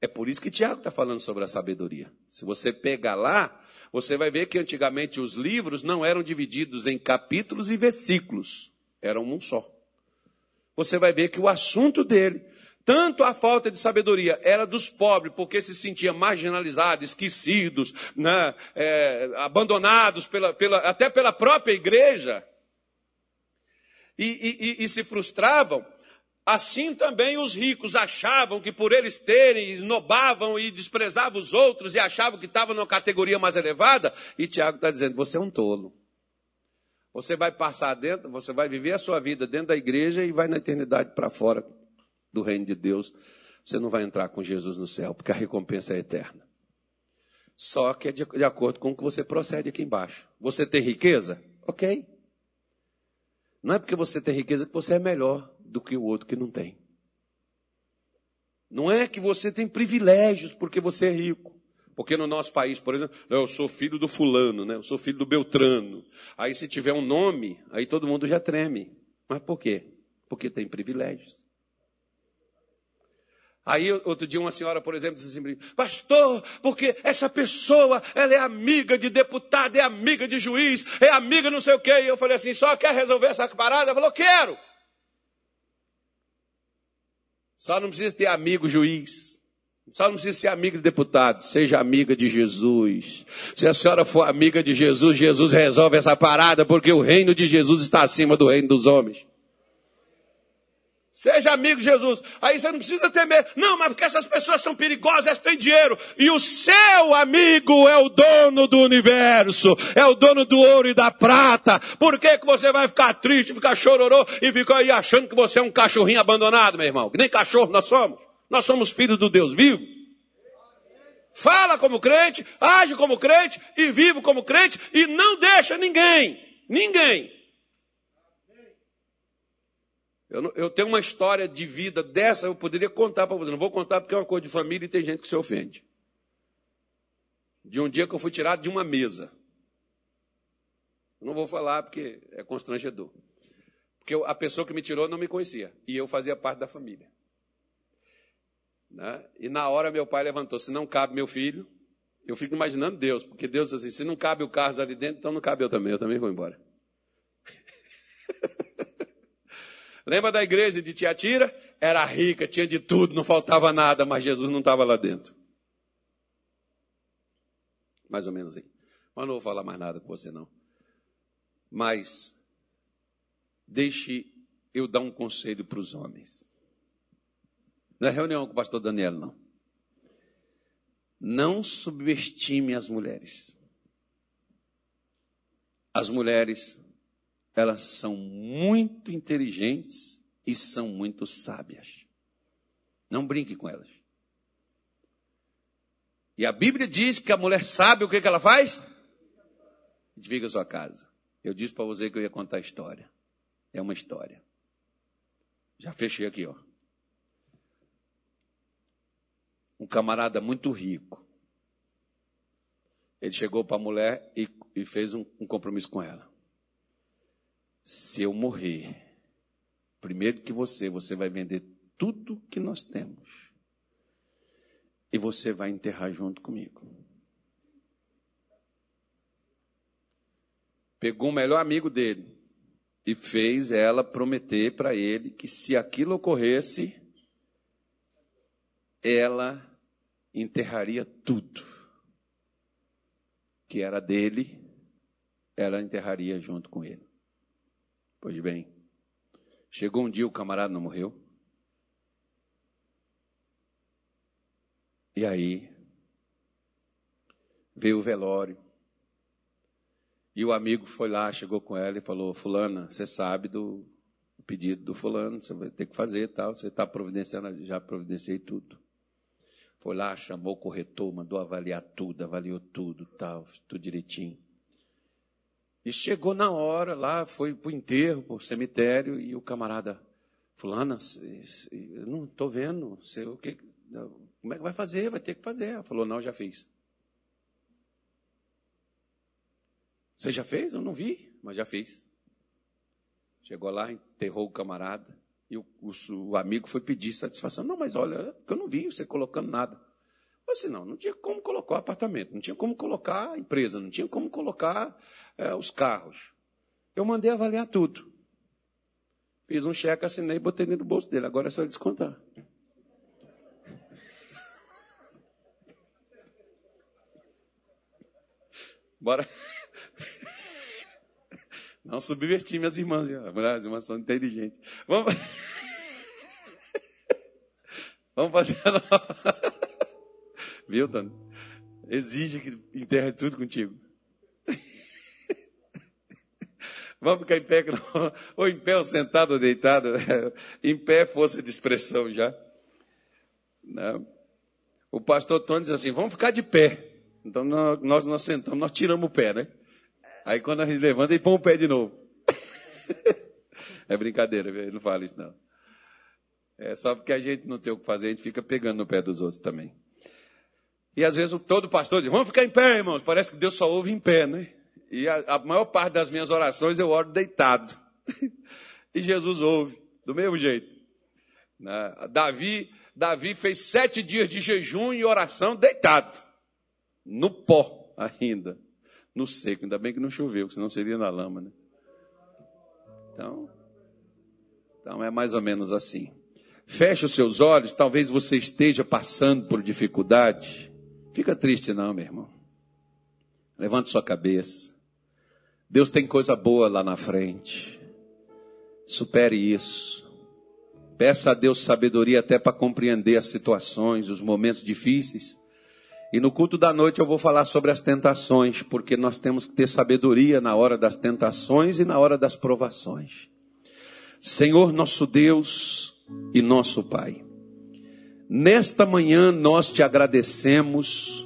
É por isso que Tiago está falando sobre a sabedoria. Se você pegar lá, você vai ver que antigamente os livros não eram divididos em capítulos e versículos, eram um só. Você vai ver que o assunto dele Tanto a falta de sabedoria era dos pobres, porque se sentiam marginalizados, esquecidos, né, é, abandonados pela, pela, até pela própria igreja, e, e, e, se frustravam. Assim também os ricos achavam que por eles terem, esnobavam e desprezavam os outros e achavam que estavam numa categoria mais elevada. E Tiago está dizendo: você é um tolo. Você vai passar dentro, você vai viver a sua vida dentro da igreja e vai na eternidade para fora do reino de Deus, você não vai entrar com Jesus no céu, porque a recompensa é eterna. Só que é de, de acordo com o que você procede aqui embaixo. Você tem riqueza? Ok. Não é porque você tem riqueza que você é melhor do que o outro que não tem. Não é que você tem privilégios porque você é rico. Porque no nosso país, por exemplo, eu sou filho do fulano, né? eu sou filho do Beltrano. Aí se tiver um nome, aí todo mundo já treme. Mas por quê? Porque tem privilégios. Aí outro dia uma senhora, por exemplo, disse assim, pastor, porque essa pessoa, ela é amiga de deputado, é amiga de juiz, é amiga não sei o quê. E eu falei assim, só quer resolver essa parada? Ela falou, quero. Só não precisa ter amigo juiz. Só não precisa ser amiga de deputado. Seja amiga de Jesus. Se a senhora for amiga de Jesus, Jesus resolve essa parada, porque o reino de Jesus está acima do reino dos homens. Seja amigo de Jesus. Aí você não precisa temer. Não, mas porque essas pessoas são perigosas, elas têm dinheiro. E o seu amigo é o dono do universo. É o dono do ouro e da prata. Por que, que você vai ficar triste, ficar chororô e ficar aí achando que você é um cachorrinho abandonado, meu irmão? Que nem cachorro nós somos. Nós somos filhos do Deus vivo. Fala como crente, age como crente e vive como crente e não deixa ninguém, ninguém eu, eu, tenho uma história de vida dessa, eu poderia contar para você. Não vou contar porque é uma coisa de família e tem gente que se ofende. De um dia que eu fui tirado de uma mesa. Não vou falar porque é constrangedor. Porque a pessoa que me tirou não me conhecia. E eu fazia parte da família. Né? E na hora meu pai levantou: se não cabe meu filho, eu fico imaginando Deus, porque Deus assim: se não cabe o Carlos ali dentro, então não cabe eu também, eu também vou embora. Lembra da igreja de Tiatira? Era rica, tinha de tudo, não faltava nada, mas Jesus não estava lá dentro. Mais ou menos aí. Mas não vou falar mais nada com você, não. Mas, deixe eu dar um conselho para os homens. Não é reunião com o pastor Daniel, não. Não subestime as mulheres. As mulheres elas são muito inteligentes e são muito sábias. Não brinque com elas. E a Bíblia diz que a mulher sabe o que, que ela faz? Desliga sua casa. Eu disse para você que eu ia contar a história. É uma história. Já fechei aqui, ó. Um camarada muito rico. Ele chegou para a mulher e, e fez um, um compromisso com ela se eu morrer, primeiro que você, você vai vender tudo que nós temos. E você vai enterrar junto comigo. Pegou o melhor amigo dele e fez ela prometer para ele que se aquilo ocorresse, ela enterraria tudo que era dele, ela enterraria junto com ele. Pois bem, chegou um dia o camarada não morreu. E aí veio o velório. E o amigo foi lá, chegou com ela e falou: Fulana, você sabe do pedido do fulano, você vai ter que fazer tal, você está providenciando, já providenciei tudo. Foi lá, chamou o corretor, mandou avaliar tudo, avaliou tudo, tal, tudo direitinho. E chegou na hora lá, foi para o enterro, para o cemitério, e o camarada, fulana, não estou vendo, você, o que, como é que vai fazer? Vai ter que fazer. Ela falou, não, já fiz. Você já fez? Eu não vi, mas já fiz. Chegou lá, enterrou o camarada, e o, o, o amigo foi pedir satisfação. Não, mas olha, eu não vi você colocando nada. Mas assim, não, não tinha como colocar o apartamento, não tinha como colocar a empresa, não tinha como colocar é, os carros. Eu mandei avaliar tudo. Fiz um cheque, assinei e botei dentro do bolso dele. Agora é só descontar. Bora. Não subverti minhas irmãs. As irmãs são inteligentes. Vamos, Vamos fazer a nova. Viu, Tony? Exige que enterre tudo contigo. Vamos ficar em pé, ou em pé ou sentado ou deitado. Em pé é força de expressão já. Não. O pastor Tony diz assim: vamos ficar de pé. Então nós, nós sentamos, nós tiramos o pé, né? Aí quando a gente levanta, ele põe o pé de novo. é brincadeira, ele não fala isso não. É só porque a gente não tem o que fazer, a gente fica pegando no pé dos outros também. E às vezes todo pastor diz, vamos ficar em pé, irmãos. Parece que Deus só ouve em pé, né? E a, a maior parte das minhas orações eu oro deitado. e Jesus ouve, do mesmo jeito. Né? Davi, Davi fez sete dias de jejum e oração deitado. No pó ainda. No seco. Ainda bem que não choveu, senão seria na lama, né? Então, então é mais ou menos assim. Feche os seus olhos, talvez você esteja passando por dificuldade. Fica triste não, meu irmão. Levante sua cabeça. Deus tem coisa boa lá na frente. Supere isso. Peça a Deus sabedoria até para compreender as situações, os momentos difíceis. E no culto da noite eu vou falar sobre as tentações, porque nós temos que ter sabedoria na hora das tentações e na hora das provações. Senhor nosso Deus e nosso Pai, nesta manhã nós te agradecemos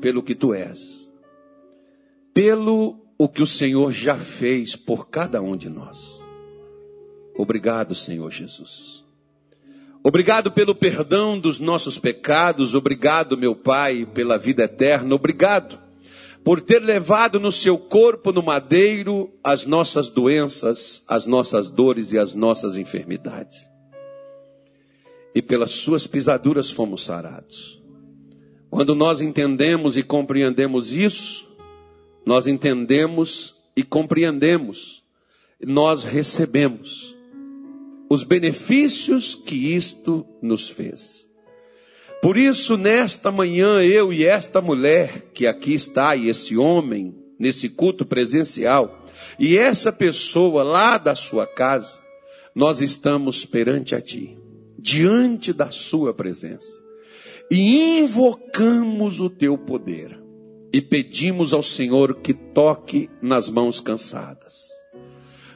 pelo que tu és, pelo o que o Senhor já fez por cada um de nós. Obrigado, Senhor Jesus. Obrigado pelo perdão dos nossos pecados, obrigado, meu Pai, pela vida eterna, obrigado por ter levado no seu corpo no madeiro as nossas doenças, as nossas dores e as nossas enfermidades. E pelas suas pisaduras fomos sarados. Quando nós entendemos e compreendemos isso, nós entendemos e compreendemos, nós recebemos os benefícios que isto nos fez. Por isso, nesta manhã, eu e esta mulher que aqui está, e esse homem, nesse culto presencial, e essa pessoa lá da sua casa, nós estamos perante a Ti, diante da Sua presença, e invocamos o Teu poder, e pedimos ao Senhor que toque nas mãos cansadas,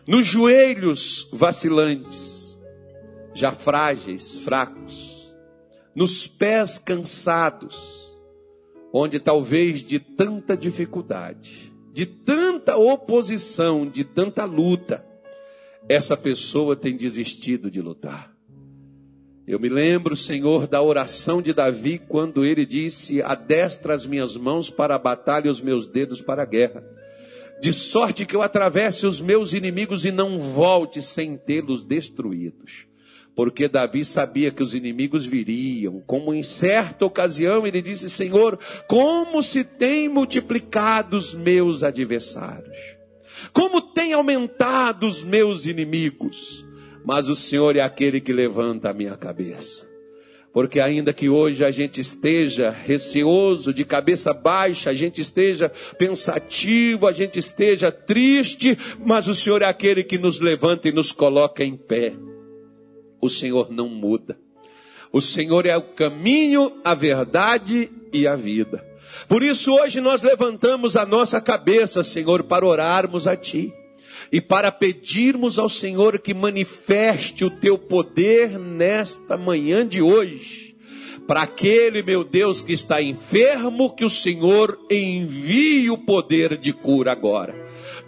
nos joelhos vacilantes, já frágeis, fracos, nos pés cansados, onde talvez de tanta dificuldade, de tanta oposição, de tanta luta, essa pessoa tem desistido de lutar. Eu me lembro, Senhor, da oração de Davi quando ele disse: Adestra as minhas mãos para a batalha e os meus dedos para a guerra, de sorte que eu atravesse os meus inimigos e não volte sem tê-los destruídos. Porque Davi sabia que os inimigos viriam. Como em certa ocasião ele disse: Senhor, como se têm multiplicado os meus adversários, como têm aumentado os meus inimigos, mas o Senhor é aquele que levanta a minha cabeça. Porque ainda que hoje a gente esteja receoso, de cabeça baixa, a gente esteja pensativo, a gente esteja triste, mas o Senhor é aquele que nos levanta e nos coloca em pé o Senhor não muda. O Senhor é o caminho, a verdade e a vida. Por isso hoje nós levantamos a nossa cabeça, Senhor, para orarmos a Ti e para pedirmos ao Senhor que manifeste o Teu poder nesta manhã de hoje. Para aquele, meu Deus, que está enfermo, que o Senhor envie o poder de cura agora,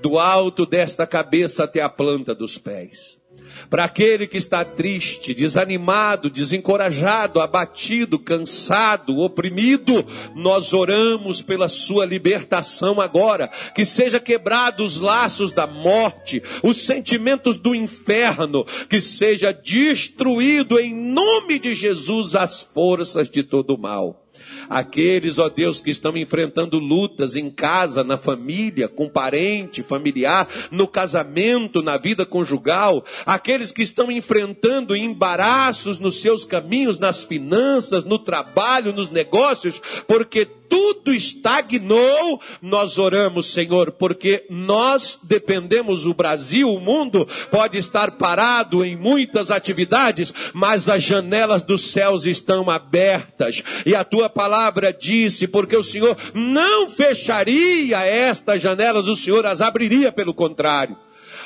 do alto desta cabeça até a planta dos pés. Para aquele que está triste, desanimado, desencorajado, abatido, cansado, oprimido, nós oramos pela sua libertação agora, que seja quebrados os laços da morte, os sentimentos do inferno, que seja destruído em nome de Jesus as forças de todo o mal. Aqueles, ó Deus, que estão enfrentando lutas em casa, na família, com parente, familiar, no casamento, na vida conjugal, aqueles que estão enfrentando embaraços nos seus caminhos, nas finanças, no trabalho, nos negócios, porque tudo estagnou, nós oramos, Senhor, porque nós dependemos, o Brasil, o mundo pode estar parado em muitas atividades, mas as janelas dos céus estão abertas. E a tua palavra disse, porque o Senhor não fecharia estas janelas, o Senhor as abriria pelo contrário.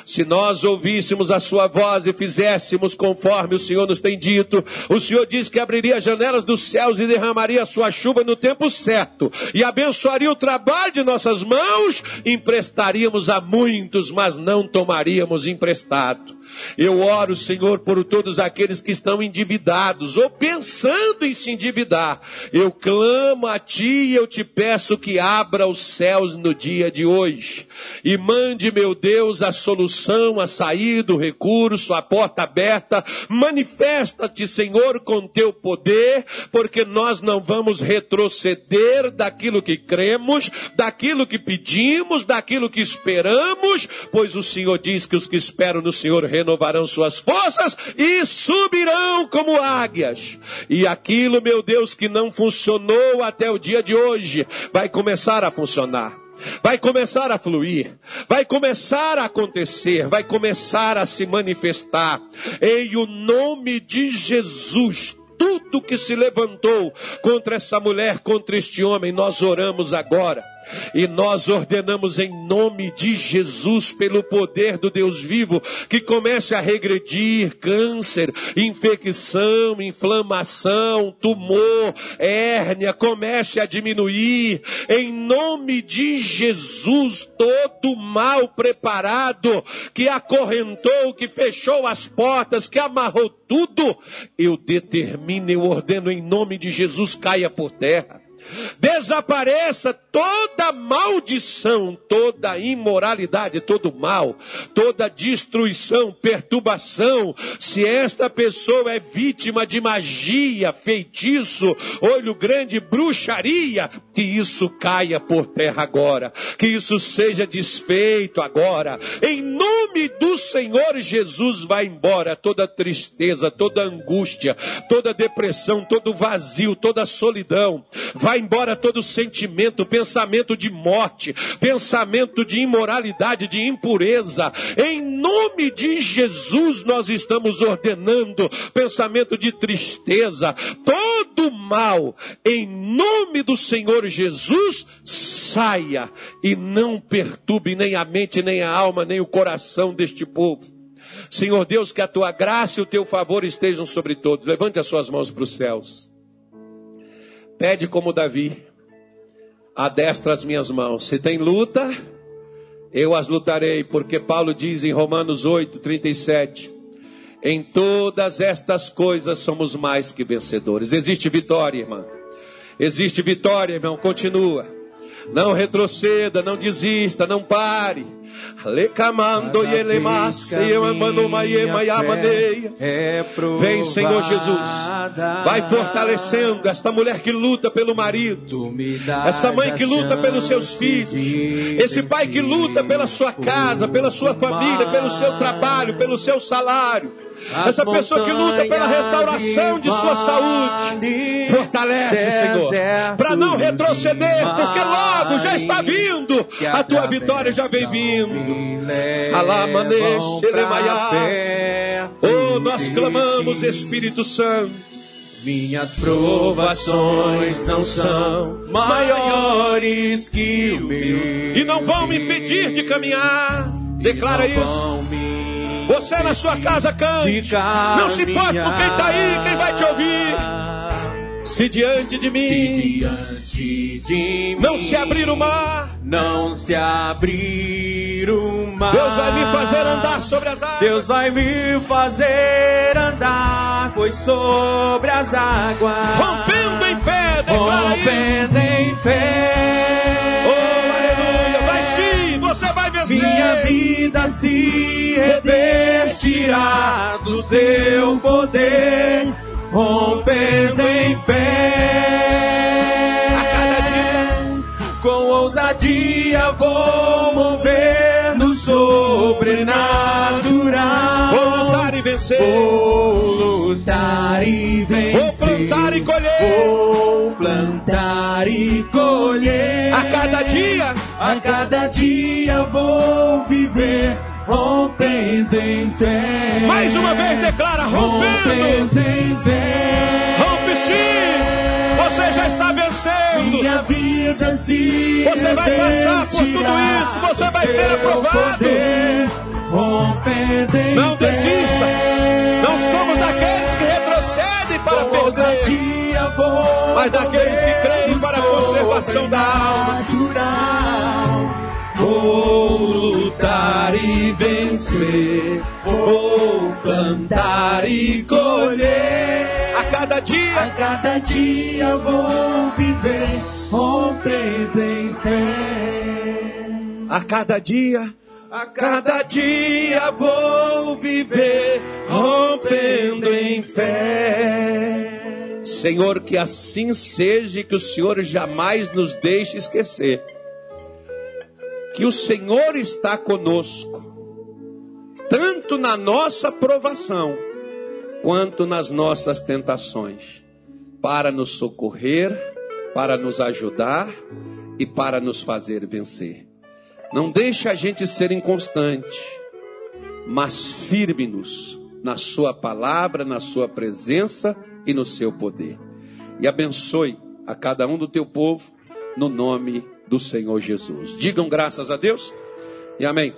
Se nós ouvíssemos a sua voz e fizéssemos conforme o Senhor nos tem dito, o Senhor diz que abriria as janelas dos céus e derramaria a sua chuva no tempo certo, e abençoaria o trabalho de nossas mãos, emprestaríamos a muitos, mas não tomaríamos emprestado. Eu oro, Senhor, por todos aqueles que estão endividados ou pensando em se endividar. Eu clamo a Ti e eu te peço que abra os céus no dia de hoje e mande, meu Deus, a solução a saída, o recurso, a porta aberta. Manifesta-te, Senhor, com teu poder, porque nós não vamos retroceder daquilo que cremos, daquilo que pedimos, daquilo que esperamos, pois o Senhor diz que os que esperam no Senhor renovarão suas forças e subirão como águias. E aquilo, meu Deus, que não funcionou até o dia de hoje, vai começar a funcionar vai começar a fluir, vai começar a acontecer, vai começar a se manifestar. Em o nome de Jesus, tudo que se levantou contra essa mulher, contra este homem, nós oramos agora e nós ordenamos em nome de Jesus, pelo poder do Deus vivo, que comece a regredir câncer, infecção, inflamação, tumor, hérnia, comece a diminuir. Em nome de Jesus, todo mal preparado, que acorrentou, que fechou as portas, que amarrou tudo, eu determino, eu ordeno em nome de Jesus, caia por terra Desapareça toda maldição, toda imoralidade, todo mal, toda destruição, perturbação. Se esta pessoa é vítima de magia, feitiço, olho grande, bruxaria, que isso caia por terra agora, que isso seja desfeito agora. Em nome do Senhor Jesus, vai embora toda tristeza, toda angústia, toda depressão, todo vazio, toda solidão. Vai vai embora todo sentimento, pensamento de morte, pensamento de imoralidade, de impureza. Em nome de Jesus, nós estamos ordenando pensamento de tristeza, todo mal, em nome do Senhor Jesus, saia e não perturbe nem a mente, nem a alma, nem o coração deste povo. Senhor Deus, que a tua graça e o teu favor estejam sobre todos. Levante as suas mãos para os céus. Pede como Davi, adestra as minhas mãos. Se tem luta, eu as lutarei, porque Paulo diz em Romanos 8, 37, em todas estas coisas somos mais que vencedores. Existe vitória, irmão. Existe vitória, irmão. Continua. Não retroceda, não desista, não pare. É Vem, Senhor Jesus. Vai fortalecendo esta mulher que luta pelo marido. Essa mãe que luta pelos seus filhos. Esse pai que luta pela sua casa, pela sua família, pelo seu trabalho, pelo seu salário essa pessoa que luta pela restauração de sua saúde. Fortalece, Senhor, para não retroceder, porque logo já está vindo, a tua vitória já vem vindo. Oh, nós clamamos, Espírito Santo. Minhas provações não são maiores que o meu. E não vão me impedir de caminhar. Declara isso. Você na sua casa cante. Não se importa com quem está aí, quem vai te ouvir. Se diante de mim, se diante de não se abrir o mar, não se abrir o mar, Deus vai me fazer andar sobre as águas. Deus vai me fazer andar, pois sobre as águas, rompendo em fé, rompendo isso. em fé. minha vida se revestirá do seu poder, rompendo em fé. A cada dia, com ousadia vou mover no sobrenatural. Vou lutar e vencer. Vou lutar e vencer. Vou plantar e colher. Vou plantar e colher. A cada a cada dia vou viver rompendo em fé. Mais uma vez declara rompendo. Rompendo em fé. Rompe sim. Você já está vencendo. Minha vida se Você vai passar por tudo isso. Você vai ser aprovado. Poder, rompendo em Não fé. desista. Não somos daqueles que retrocedem para Todo perder. Mas daqueles que creem para a conservação da alma. Vou lutar e vencer, vou plantar e colher. A cada A dia, cada dia vou viver, rompendo em fé. a cada dia, A cada dia vou viver, rompendo em fé. Senhor, que assim seja e que o Senhor jamais nos deixe esquecer que o Senhor está conosco, tanto na nossa provação, quanto nas nossas tentações, para nos socorrer, para nos ajudar e para nos fazer vencer. Não deixe a gente ser inconstante, mas firme-nos na Sua palavra, na Sua presença e no Seu poder. E abençoe a cada um do teu povo, no nome do Senhor Jesus. Digam graças a Deus e amém.